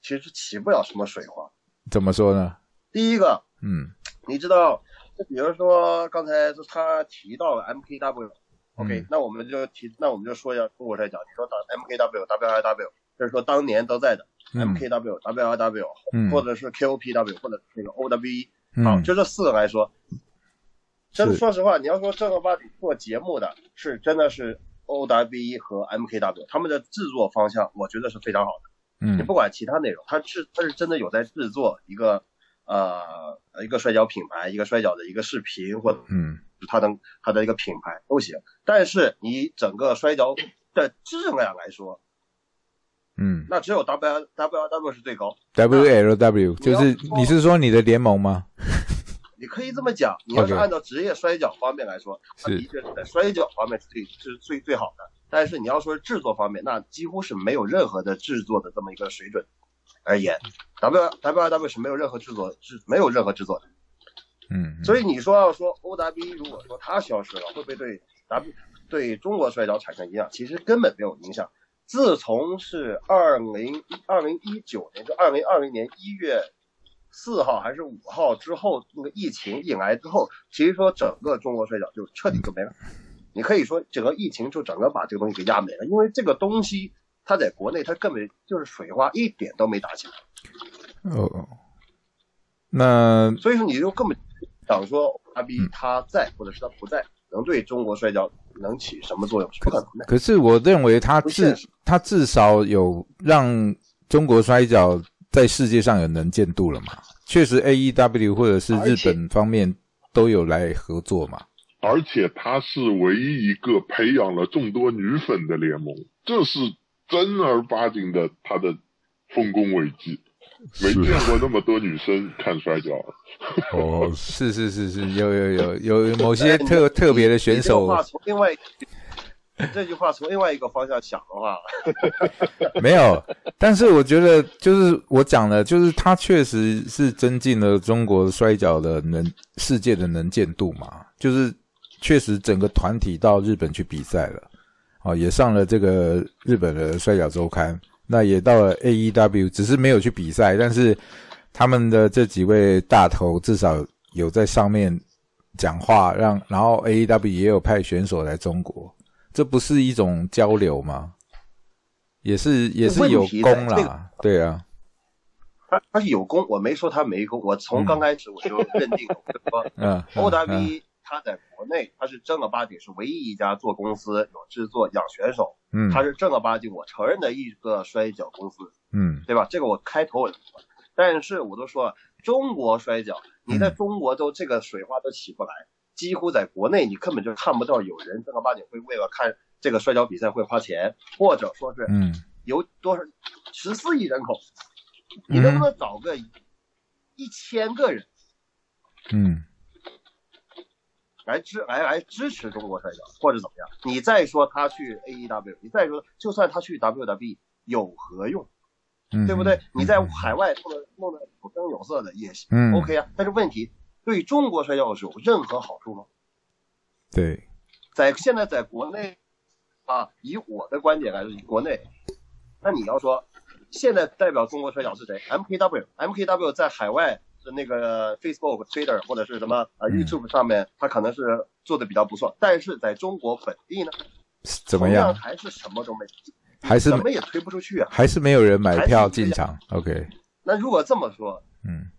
其实起不了什么水花。怎么说呢？第一个，嗯，你知道，就比如说刚才就他提到了 MKW。OK，那我们就提，那我们就说一下中国摔跤。你说打 MKW、WIW，就是说当年都在的 MKW、WIW，或者是 KOPW，或者那个 OWE，好，就这四个来说，真说实话，你要说正儿八经做节目的是真的是 OWE 和 MKW，他们的制作方向我觉得是非常好的。嗯，你不管其他内容，他是他是真的有在制作一个呃一个摔跤品牌，一个摔跤的一个视频或者嗯。它的它的一个品牌都行，但是你整个摔跤的质量来说，嗯，那只有 W W W 是最高。W L W 就是你是说你的联盟吗？你可以这么讲，你要是按照职业摔跤方面来说，它的确是在摔跤方面是最是最最好的。但是你要说制作方面，那几乎是没有任何的制作的这么一个水准而言，W W W 是没有任何制作制没有任何制作的。嗯，所以你说要说 O W 如果说它消失了，会不会对 W 对中国摔跤产生影响？其实根本没有影响。自从是二零二零一九年，就二零二零年一月四号还是五号之后，那个疫情一来之后，其实说整个中国摔跤就彻底就没了。你可以说整个疫情就整个把这个东西给压没了，因为这个东西它在国内它根本就是水花一点都没打起来。哦，那所以说你就根本。想说阿 B 他在或者是他不在，能对中国摔跤能起什么作用？是不可能的。可是我认为他至他至少有让中国摔跤在世界上有能见度了嘛？确实，A E W 或者是日本方面都有来合作嘛。而且他是唯一一个培养了众多女粉的联盟，这是正儿八经的他的丰功伟绩。没见过那么多女生看摔跤。哦，是是是是，有有有有某些特特别的选手。从另外 这句话从另外一个方向想的话，没有。但是我觉得，就是我讲的，就是他确实是增进了中国摔跤的能世界的能见度嘛。就是确实整个团体到日本去比赛了，哦，也上了这个日本的摔跤周刊。那也到了 A E W，只是没有去比赛，但是他们的这几位大头至少有在上面讲话，让然后 A E W 也有派选手来中国，这不是一种交流吗？也是也是有功啦，对啊，他他是有功，我没说他没功，我从刚开始我就认定了，我 说嗯，欧达嗯 V 他在国内他是正儿八经是唯一一家做公司有制作养选手，嗯他是正儿八经我承认的一个摔跤公司，嗯。对吧？这个我开头我就说，但是我都说了，中国摔跤，你在中国都这个水花都起不来，几乎在国内你根本就看不到有人正儿八经会为了看这个摔跤比赛会花钱，或者说是嗯有多少十四亿人口，你能不能找个一千个人嗯来支来来支持中国摔跤，或者怎么样？你再说他去 AEW，你再说就算他去 WWE 有何用？嗯，对不对？你在嗯海外弄得弄得有声有色的也行、嗯 o k 啊。但是问题对中国摔跤是有任何好处吗？对，在现在在国内啊，以我的观点来说，以国内，那你要说现在代表中国摔跤是谁？MKW，MKW 在海外的那个 Facebook、Twitter 或者是什么呃嗯 YouTube 上面，他可能是做的比较不错，但是在中国本地呢，怎么样样？还是什么都没，还是怎么也推不出去啊。还是没有人买票进场？OK，那如果这么说，嗯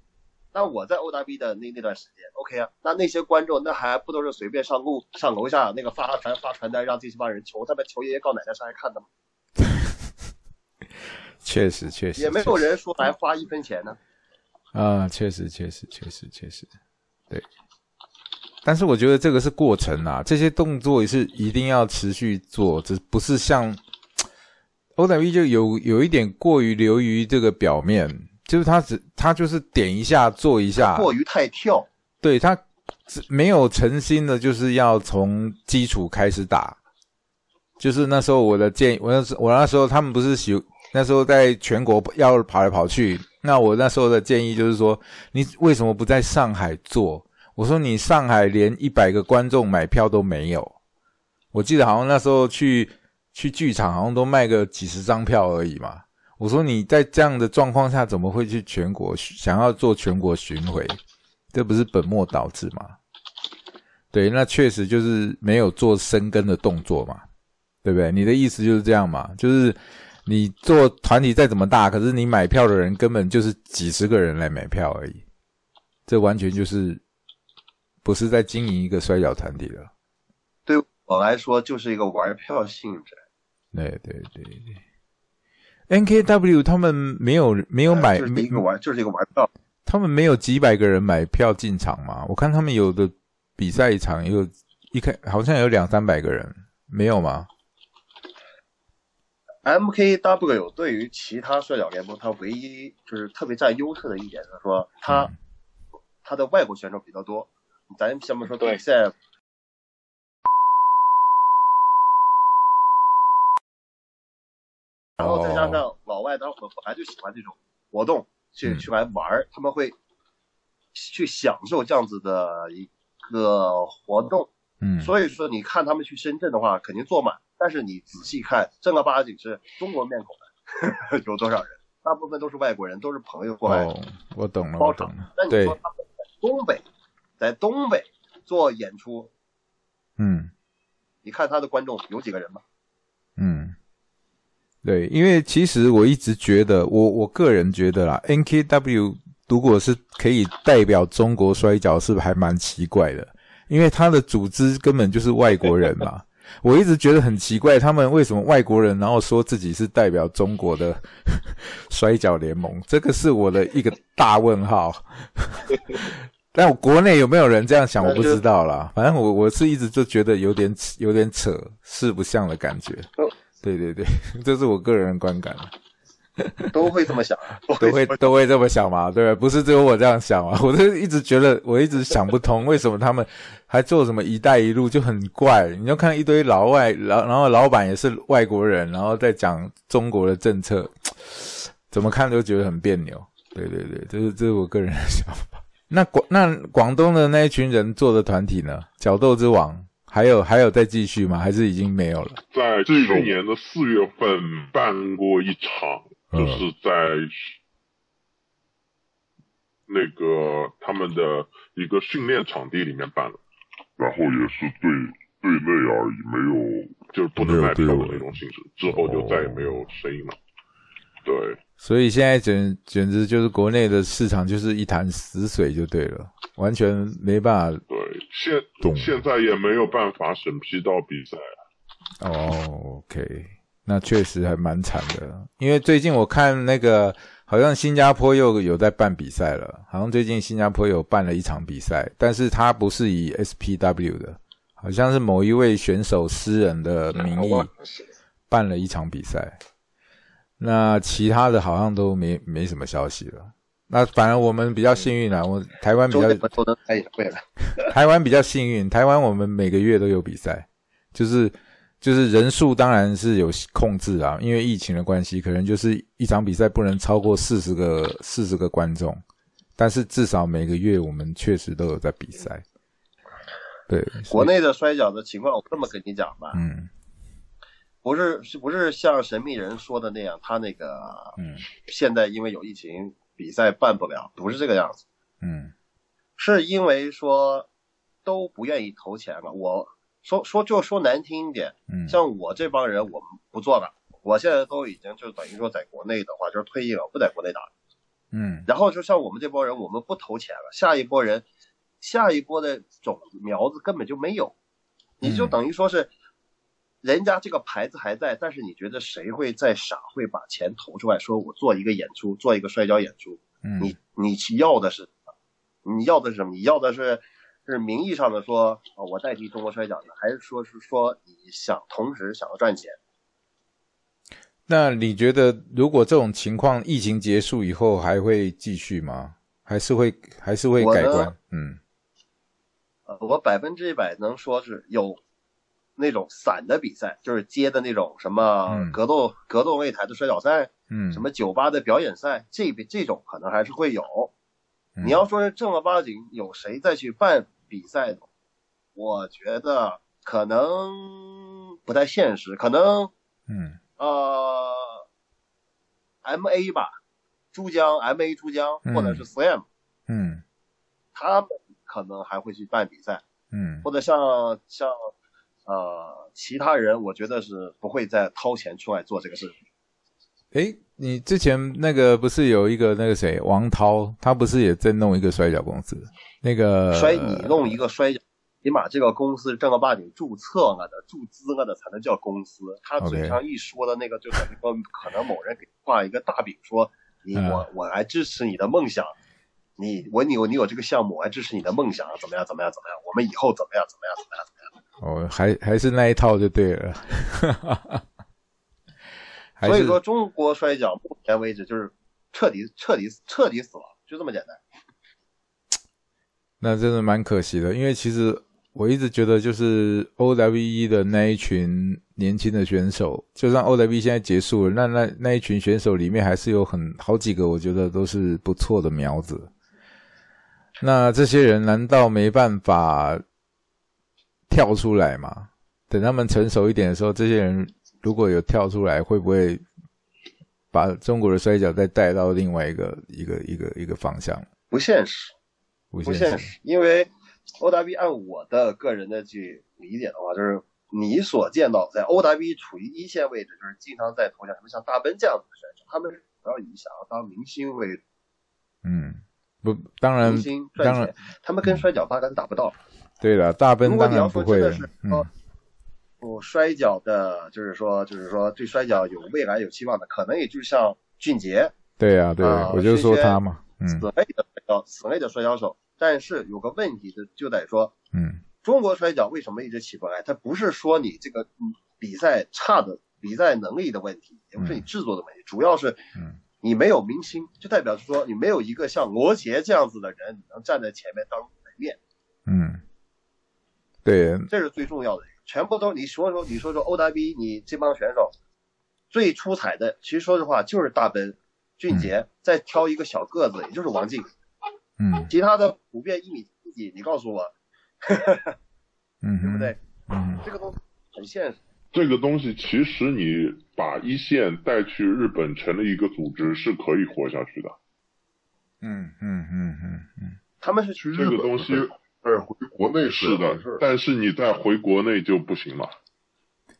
那我在 OW 的那那段时间，OK 啊，那那些观众那还不都是随便上路上楼下那个发传发传单，让这些帮人求他们求爷爷告奶奶上来看的吗？确实确实也没有人说来花一分钱呢。啊，确实，确实，确实，确实，对。但是我觉得这个是过程啊，这些动作也是一定要持续做，这不是像 O W 就有有一点过于流于这个表面，就是他只他就是点一下做一下，过于太跳，对他只没有诚心的，就是要从基础开始打。就是那时候我的建议，我那时我那时候他们不是喜那时候在全国要跑来跑去，那我那时候的建议就是说，你为什么不在上海做？我说你上海连一百个观众买票都没有，我记得好像那时候去去剧场好像都卖个几十张票而已嘛。我说你在这样的状况下，怎么会去全国想要做全国巡回？这不是本末倒置吗？对，那确实就是没有做深耕的动作嘛，对不对？你的意思就是这样嘛？就是你做团体再怎么大，可是你买票的人根本就是几十个人来买票而已，这完全就是不是在经营一个摔跤团体了。对我来说就是一个玩票性质。对对对对，NKW 他们没有没有买，就是没一个玩，就是一个玩票。他们没有几百个人买票进场嘛？我看他们有的比赛一场有一开好像有两三百个人，没有吗？MKW 对于其他摔角联盟，它唯一就是特别占优势的一点就是说，它它的外国选手比较多。咱先不说对比赛，然后再加上老外他本本来就喜欢这种活动，去嗯去来玩儿，他们会去享受这样子的一个活动。嗯，所以说，你看他们去深圳的话，肯定坐满。但是你仔细看，正儿八经是中国面孔的 有多少人？大部分都是外国人，都是朋友过来哦，我懂了，我懂了。。那你说，他们在东北，在东北做演出，嗯你看他的观众有几个人吗？嗯，对，因为其实我一直觉得，我我个人觉得啦，NKW 如果是可以代表中国摔跤，是不是还蛮奇怪的？因为他的组织根本就是外国人嘛。我一直觉得很奇怪，他们为什么外国人，然后说自己是代表中国的 摔跤联盟，这个是我的一个大问号。但我国内有没有人这样想，我不知道啦。反正我我是一直就觉得有点有点扯，四不像的感觉。对对对，这是我个人观感，都会这么想，都会都会这么想嘛？对吧？不是只有我这样想嘛？我就一直觉得，我一直想不通，为什么他们还做什么“一带一路”就很怪。你要看一堆老外，然然后老板也是外国人，然后再讲中国的政策，怎么看都觉得很别扭。对对对，这是这是我个人的想法。那广那广东的那一群人做的团体呢？角斗之王还有还有再继续吗？还是已经没有了？在去年的四月份办过一场，嗯就是在那个他们的一个训练场地里面办的。然后也是对对内而已，没有就是不能卖票的那种形式。之后就再也没有声音了。对，所以现在简简直就是国内的市场就是一潭死水就对了，完全没办法。对，现现在也没有办法审批到比赛。哦，OK，那确实还蛮惨的。因为最近我看那个，好像新加坡又有在办比赛了，好像最近新加坡有办了一场比赛，但是它不是以 SPW 的，好像是某一位选手私人的名义办了一场比赛。那其他的好像都没没什么消息了。那反而我们比较幸运啦，我台湾比较。台湾比较幸运，台湾我们每个月都有比赛，就是就是人数当然是有控制啊，因为疫情的关系，可能就是一场比赛不能超过四十个四十个观众，但是至少每个月我们确实都有在比赛。对，国内的摔跤的情况，我这么跟你讲吧，嗯不是是不是像神秘人说的那样，他那个嗯现在因为有疫情，比赛办不了，不是这个样子，嗯是因为说都不愿意投钱了。我说说就说难听一点，嗯，像我这帮人，我们不做了。我现在都已经就等于说在国内的话，就是退役了，不在国内打了。嗯然后就像我们这波人，我们不投钱了，下一波人，下一波的种子苗子根本就没有，你就嗯等于说是，人家这个牌子还在，但是你觉得谁会再傻会把钱投出来，说我做一个演出，做一个摔跤演出，嗯你你要的是，你要的是什么？你要的是是名义上的说啊，我代替中国摔跤的，还是说是说你想同时想要赚钱？那你觉得如果这种情况疫情结束以后还会继续吗？还是会还是会改观？嗯呃，我百分之一百能说是有那种散的比赛，就是接的那种什么嗯格斗、格斗擂台的摔跤赛，嗯，什么酒吧的表演赛，这边这种可能还是会有。嗯你要说是正儿八经有谁再去办比赛的，我觉得可能不太现实，可能嗯呃，M A 吧，珠江 M A 珠江嗯或者是 Slam，、嗯他们可能还会去办比赛。嗯或者像像呃其他人，我觉得是不会再掏钱出来做这个事情。诶，你之前那个不是有一个那个谁王涛，他不是也在弄一个摔跤公司？那个摔你弄一个摔跤，起码这个公司正儿八经注册了的、注资了的才能叫公司。他嘴上一说的那个，就等于说可能某人给画一个大饼，说你嗯我我来支持你的梦想，你我你有你有这个项目，我来支持你的梦想，怎么样怎么样怎么样，我们以后怎么样怎么样怎么样怎么样。哦，还还是那一套就对了。所以说，中国摔跤目前为止就是彻底彻底彻底死了，就这么简单。那真的蛮可惜的，因为其实我一直觉得，就是 OWE 的那一群年轻的选手，就算 OWE 现在结束了，那那那一群选手里面还是有很好几个，我觉得都是不错的苗子。那这些人难道没办法跳出来吗？等他们成熟一点的时候，这些人如果有跳出来，会不会把中国的摔角再带到另外一个一个一个一个方向？不现实，不现实。现实，因为 OW 按我的个人的去理解的话，就是你所见到在 OW 处于一线位置，就是经常在头像，什么像大奔这样子的选手，他们主要以想要当明星为主，嗯，不，当然明，星当然赚钱，他们跟摔角八竿打不到。对了，大奔当然不会嗯说，我摔跤的，就是说，就是说对摔跤有未来有期望的，可能也就像俊杰，对呀、对，啊我就说他嘛，嗯此类的摔跤，此类的摔跤手。但是有个问题就就得说，嗯中国摔跤为什么一直起不来？它不是说你这个嗯比赛差的比赛能力的问题，也不是你制作的问题，主要是嗯你没有明星，就代表是说你没有一个像罗杰这样子的人，你能站在前面当门面，嗯，对，这是最重要的。全部都你说说，你说说 OW，你这帮选手最出彩的，其实说实话就是大奔、俊杰，再挑一个小个子，也就是王静，嗯其他的普遍一米七几，你告诉我，嗯，对不对？？嗯这个东西很现实。这个东西其实你把一线带去日本成立一个组织是可以活下去的。嗯嗯嗯嗯嗯他们是去日本这个东西，哎，回国内是的，但是你再回国内就不行了。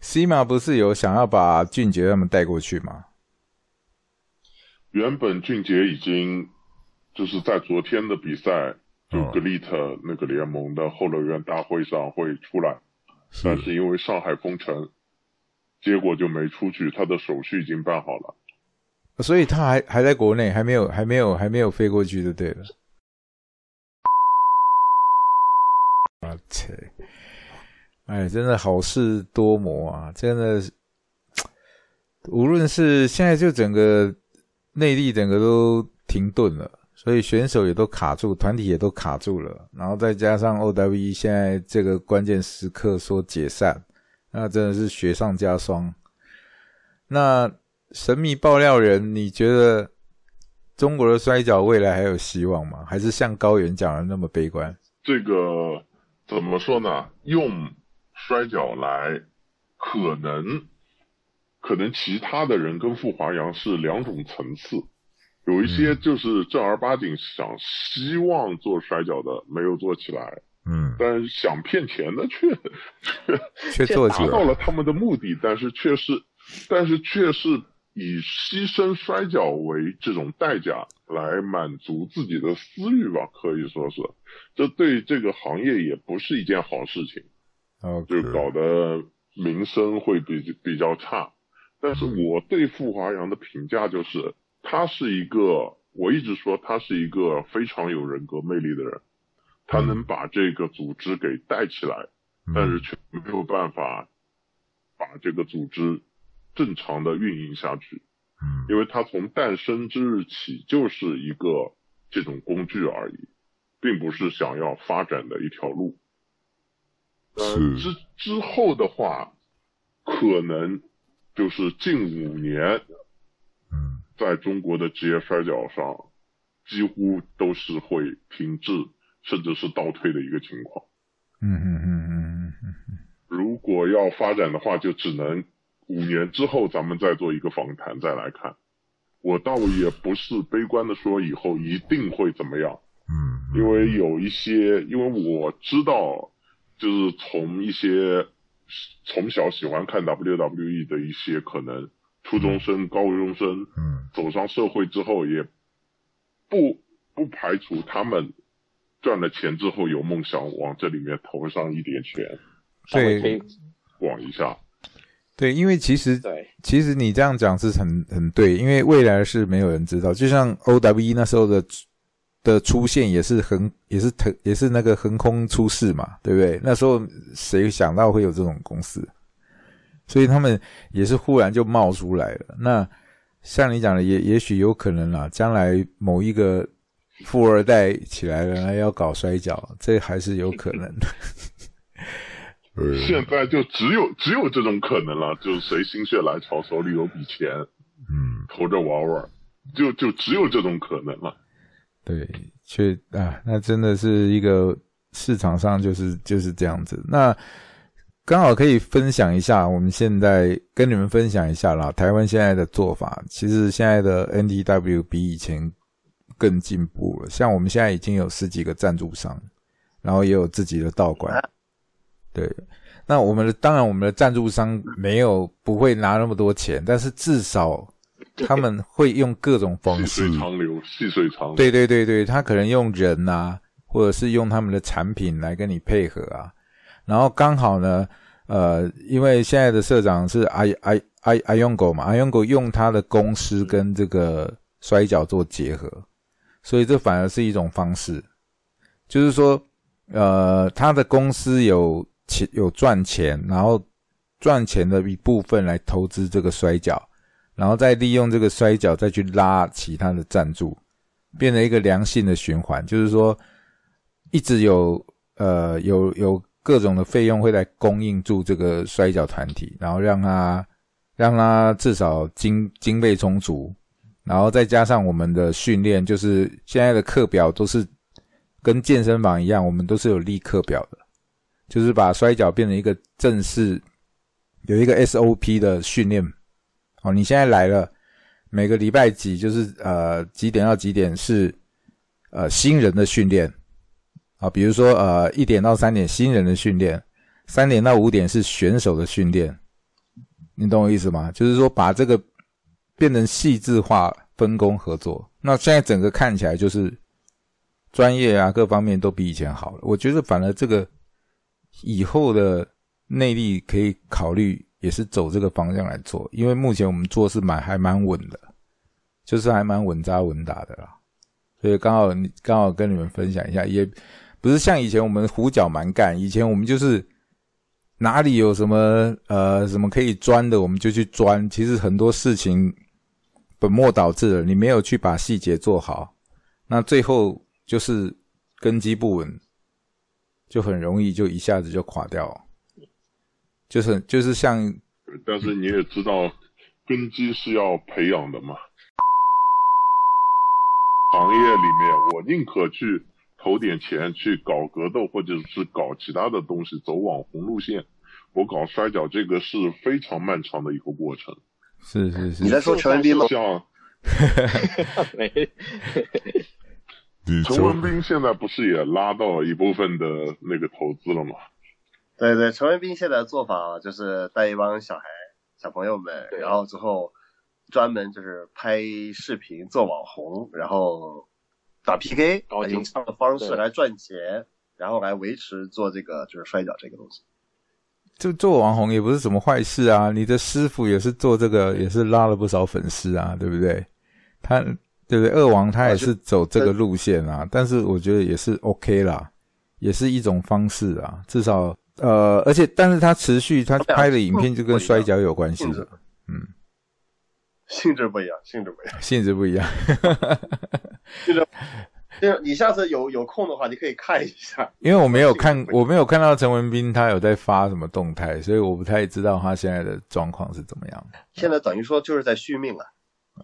西马不是有想要把俊杰他们带过去吗？原本俊杰已经就是在昨天的比赛，就格力特那个联盟的后乐园大会上会出来，但是因为上海封城，结果就没出去。他的手续已经办好了，所以他还还在国内，还没有还没有还没有飞过去就对了。啊切！哎，真的好事多磨啊！真的，无论是现在就整个内地整个都停顿了，所以选手也都卡住，团体也都卡住了，然后再加上 OWE 现在这个关键时刻说解散，那真的是雪上加霜。那神秘爆料人，你觉得中国的摔跤未来还有希望吗？还是像高原讲的那么悲观？这个。怎么说呢？用摔跤来，可能，可能其他的人跟傅华阳是两种层次，有一些就是正儿八经想希望做摔跤的没有做起来，嗯，但想骗钱的却却做起来，达到了他们的目的，但是却是，但是却是。以牺牲摔跤为这种代价来满足自己的私欲吧，可以说是，这对这个行业也不是一件好事情，就搞得名声会比比较差。但是我对傅华阳的评价就是，他是一个，我一直说他是一个非常有人格魅力的人，他能把这个组织给带起来，但是却没有办法把这个组织。正常的运营下去，嗯，因为它从诞生之日起就是一个这种工具而已，并不是想要发展的一条路。呃，之之后的话，可能就是近五年，嗯，在中国的职业摔角上，几乎都是会停滞，甚至是倒退的一个情况。嗯嗯嗯嗯嗯嗯。如果要发展的话，就只能。五年之后，咱们再做一个访谈，再来看。我倒也不是悲观的说以后一定会怎么样，嗯，因为有一些，因为我知道，就是从一些从小喜欢看 WWE 的一些可能初中生、高中生，嗯，走上社会之后，也不不排除他们赚了钱之后有梦想往这里面投上一点钱，对，广一下。对，因为其实，其实你这样讲是很很对，因为未来是没有人知道。就像 OWE 那时候的的出现，也是横，也是腾，也是那个横空出世嘛，对不对？那时候谁想到会有这种公司？所以他们也是忽然就冒出来了。那像你讲的，也也许有可能啦，将来某一个富二代起来了，要搞摔跤，这还是有可能的。现在就只有只有这种可能了，就是谁心血来潮，手里有笔钱，嗯，投着玩玩，就就只有这种可能了。对，确啊，那真的是一个市场上就是就是这样子。那刚好可以分享一下，我们现在跟你们分享一下啦。台湾现在的做法，其实现在的 NTW 比以前更进步了。像我们现在已经有十几个赞助商，然后也有自己的道馆。对，那我们的当然，我们的赞助商没有不会拿那么多钱，但是至少他们 会用各种方式，细水长流，细水长流。对对对对，他可能用人啊，或者是用他们的产品来跟你配合啊。然后刚好呢，呃，因为现在的社长是阿阿阿阿勇狗嘛，阿勇狗用他的公司跟这个摔跤做结合，所以这反而是一种方式，就是说，呃，他的公司有。钱有赚钱，然后赚钱的一部分来投资这个摔跤，然后再利用这个摔跤再去拉其他的赞助，变成一个良性的循环。就是说，一直有呃有有各种的费用会来供应住这个摔跤团体，然后让他让他至少经经费充足，然后再加上我们的训练，就是现在的课表都是跟健身房一样，我们都是有立课表的。就是把摔跤变成一个正式，有一个 SOP 的训练。哦，你现在来了，每个礼拜几就是呃几点到几点是呃新人的训练，啊，比如说呃一点到三点新人的训练，三点到五点是选手的训练，你懂我意思吗？就是说把这个变成细致化分工合作。那现在整个看起来就是专业啊，各方面都比以前好了。我觉得反而这个以后的内力可以考虑，也是走这个方向来做，因为目前我们做是蛮还蛮稳的，就是还蛮稳扎稳打的啦。所以刚好刚好跟你们分享一下，也不是像以前我们胡搅蛮干，以前我们就是哪里有什么呃什么可以钻的，我们就去钻。其实很多事情本末倒置了，你没有去把细节做好，那最后就是根基不稳，就很容易就一下子就垮掉。就是就是像，但是你也知道，根基是要培养的嘛。行业里面，我宁可去投点钱去搞格斗，或者是搞其他的东西，走网红路线。我搞摔跤，这个是非常漫长的一个过程。是是是，你在说陈文斌吗？像 没，你陈文斌现在不是也拉到一部分的那个投资了吗？对对，陈文斌现在的做法就是带一帮小孩、小朋友们，然后之后专门就是拍视频做网红，然后打 PK，搞用这样的方式来赚钱，然后来维持做这个就是摔跤这个东西。就做网红也不是什么坏事啊。你的师傅也是做这个，也是拉了不少粉丝啊，对不对？他对不对？二王他也是走这个路线啊，但是我觉得也是 OK 啦，也是一种方式啊。至少呃，而且但是他持续他拍的影片就跟摔跤有关系的，嗯，性质不一样，性质不一样。性质不一样。就是你下次有有空的话，你可以看一下。因为我没有看，我没有看到陈文斌他有在发什么动态，所以我不太知道他现在的状况是怎么样。现在等于说就是在续命了。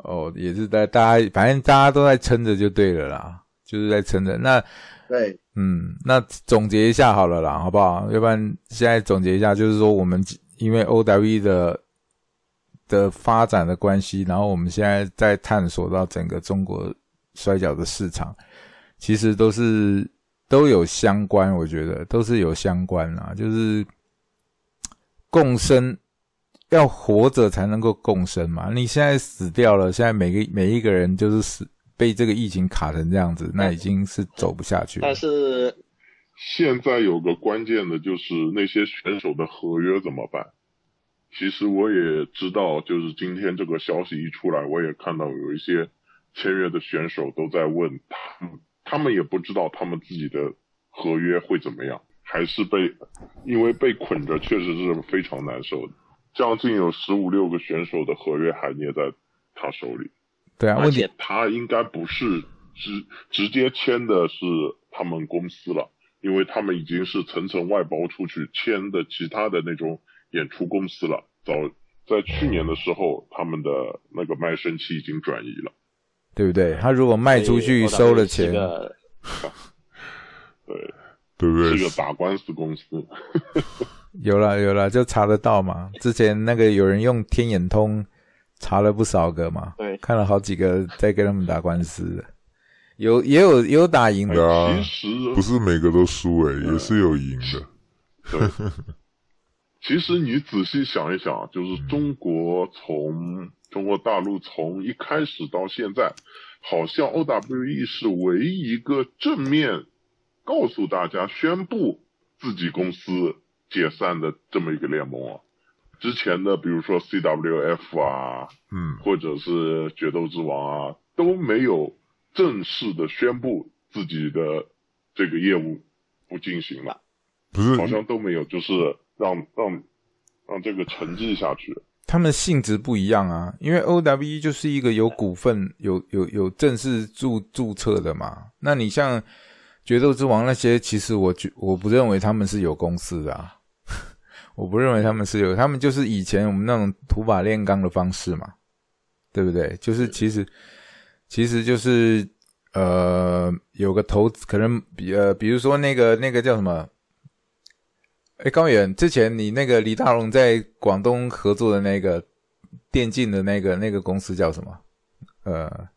哦，也是在大家，反正大家都在撑着就对了啦，就是在撑着。那对，嗯，那总结一下好了啦，好不好？要不然现在总结一下，就是说我们因为 OW 的的发展的关系，然后我们现在在探索到整个中国摔跤的市场，其实都是都有相关，我觉得都是有相关啦，就是共生。要活着才能够共生嘛？你现在死掉了，现在每个每一个人就是死被这个疫情卡成这样子，那已经是走不下去了。但是现在有个关键的就是那些选手的合约怎么办？其实我也知道，就是今天这个消息一出来，我也看到有一些签约的选手都在问他们，他们也不知道他们自己的合约会怎么样，还是被因为被捆着，确实是非常难受的。将近有十五六个选手的合约还捏在他手里，对啊，而且问题他应该不是直直接签的是他们公司了，因为他们已经是层层外包出去签的其他的那种演出公司了。早在去年的时候，他们的那个卖身契已经转移了。对不对？他如果卖出去收了钱这，个 对，对不对是？个打官司公司。有了有了，就查得到嘛。之前那个有人用天眼通查了不少个嘛，对。看了好几个在跟他们打官司的，有也有也有打赢的，其实不是每个都输诶、也是有赢的。对，其实你仔细想一想，就是中国从中国大陆从一开始到现在，好像 OWE 是唯一一个正面告诉大家宣布自己公司解散的这么一个联盟啊。之前的比如说 CWF 啊，嗯，或者是决斗之王啊，都没有正式的宣布自己的这个业务不进行了。不是好像都没有，就是让让让这个沉寂下去。他们性质不一样啊，因为 OWE 就是一个有股份、有有有正式注注册的嘛。那你像决斗之王那些，其实我觉我不认为他们是有公司的啊，我不认为他们是有，他们就是以前我们那种土法炼钢的方式嘛，对不对？就是其实其实就是呃有个投资，可能比呃比如说那个那个叫什么？哎，高远，之前你那个李大龙在广东合作的那个电竞的那个那个公司叫什么？呃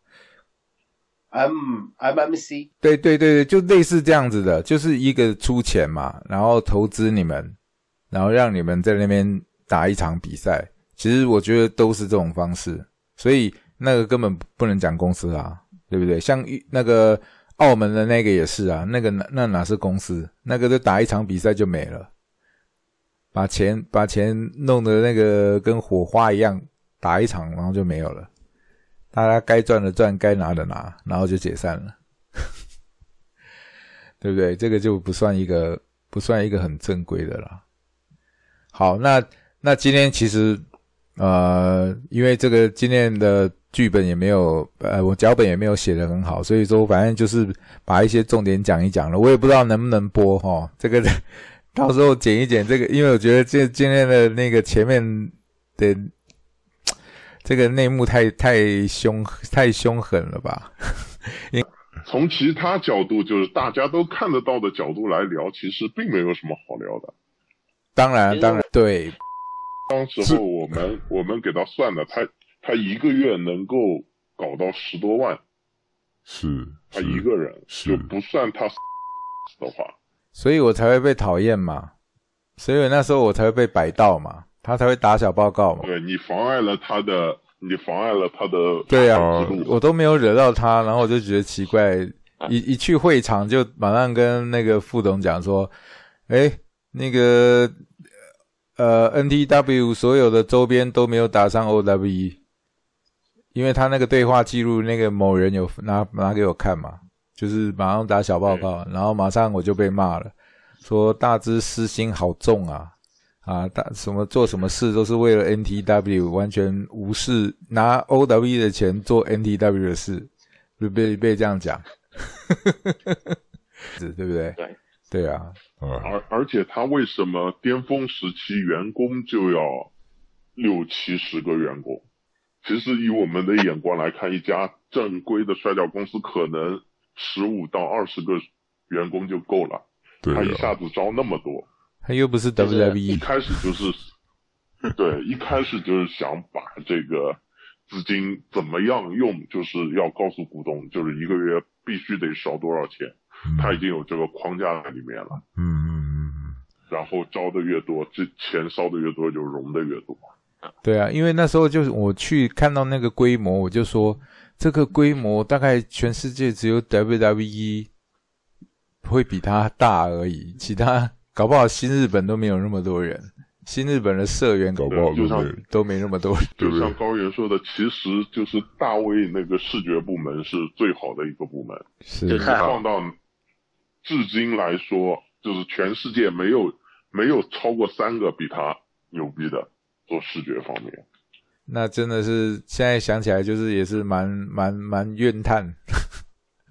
M M M C，对对对对，就类似这样子的，就是一个出钱嘛，然后投资你们，然后让你们在那边打一场比赛。其实我觉得都是这种方式，所以那个根本不能讲公司啊，对不对？像那个澳门的那个也是啊，那个那那哪是公司？那个就打一场比赛就没了，把钱把钱弄得那个跟火花一样，打一场然后就没有了。大家该赚的赚，该拿的拿，然后就解散了，对不对？这个就不算一个不算一个很正规的了。好，那那今天其实呃，因为这个今天的剧本也没有呃，我脚本也没有写的很好，所以说反正就是把一些重点讲一讲了。我也不知道能不能播哈，这个到时候剪一剪这个，因为我觉得这今天的那个前面的。这个内幕太太凶太凶狠了吧？从其他角度，就是大家都看得到的角度来聊，其实并没有什么好聊的。当然，当然，对。当时候我们我们给他算了，他他一个月能够搞到十多万，是他一个人就不算他的话，所以我才会被讨厌嘛，所以那时候我才会被摆到嘛。他才会打小报告嘛？对你妨碍了他的，你妨碍了他的。对呀，我都没有惹到他，然后我就觉得奇怪，一一去会场就马上跟那个副总讲说：“哎，那个呃，NTW 所有的周边都没有打上 OWE，因为他那个对话记录，那个某人有拿拿给我看嘛，就是马上打小报告，然后马上我就被骂了，说大只私心好重啊。”啊，大什么做什么事都是为了 NTW，完全无视拿 OW 的钱做 NTW 的事，被被被这样讲，是，对不对？对，对啊。而而且他为什么巅峰时期员工就要六七十个员工？其实以我们的眼光来看，一家正规的摔跤公司可能十五到二十个员工就够了，他一下子招那么多。他又不是 WWE，一开始就是，对，一开始就是想把这个资金怎么样用，就是要告诉股东，就是一个月必须得烧多少钱，他已经有这个框架在里面了。嗯嗯嗯。然后招的越多，这钱烧的越多，就融的越多。对啊，因为那时候就是我去看到那个规模，我就说这个规模大概全世界只有 WWE 会比它大而已，其他。搞不好新日本都没有那么多人，新日本的社员搞不好就像都没那么多。就像高原说的，其实就是大卫那个视觉部门是最好的一个部门，是放到至今来说，就是全世界没有没有超过三个比他牛逼的做视觉方面。那真的是现在想起来，就是也是蛮蛮蛮怨叹，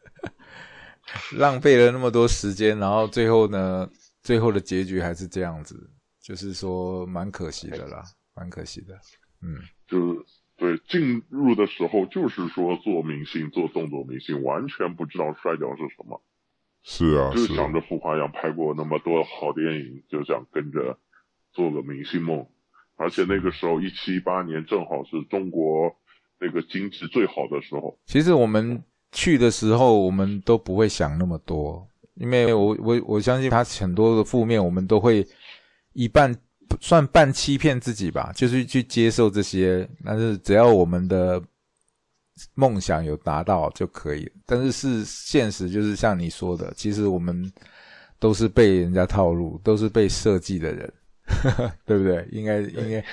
浪费了那么多时间，然后最后呢？最后的结局还是这样子，就是说蛮可惜的啦，蛮可惜的。嗯，就是对进入的时候就是说做明星，做动作明星，完全不知道摔跤是什么。是啊，就想着傅华阳拍过那么多好电影，就想跟着做个明星梦。而且那个时候一七一八年正好是中国那个经济最好的时候。其实我们去的时候，我们都不会想那么多。因为我我我相信他很多的负面，我们都会一半算半欺骗自己吧，就是去接受这些。但是只要我们的梦想有达到就可以。但是是现实，就是像你说的，其实我们都是被人家套路，都是被设计的人，对不对？应该应该，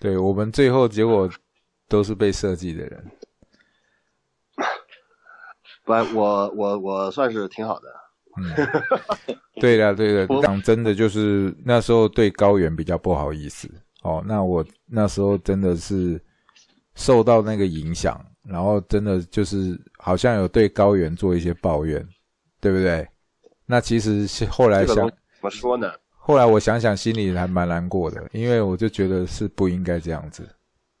对我们最后结果都是被设计的人。不，我我我算是挺好的。嗯，对的，对的，讲真的，就是那时候对高原比较不好意思哦。那我那时候真的是受到那个影响，然后真的就是好像有对高原做一些抱怨，对不对？那其实是后来想怎么说呢？后来我想想，心里还蛮难过的，因为我就觉得是不应该这样子。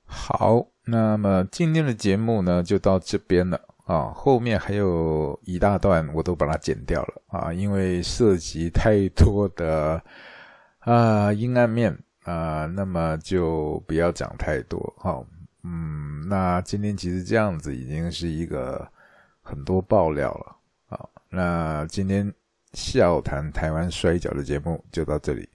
好，那么今天的节目呢，就到这边了。啊，后面还有一大段，我都把它剪掉了啊，因为涉及太多的啊阴暗面啊，那么就不要讲太多。好，嗯，那今天其实这样子已经是一个很多爆料了。啊，那今天笑谈台湾摔跤的节目就到这里。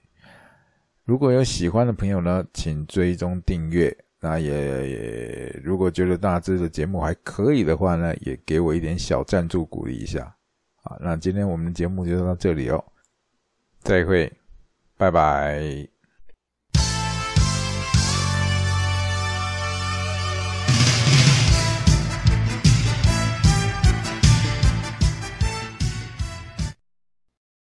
如果有喜欢的朋友呢，请追踪订阅。那也也，如果觉得大致的节目还可以的话呢，也给我一点小赞助鼓励一下。啊，那今天我们的节目就到这里哦，再会，拜拜。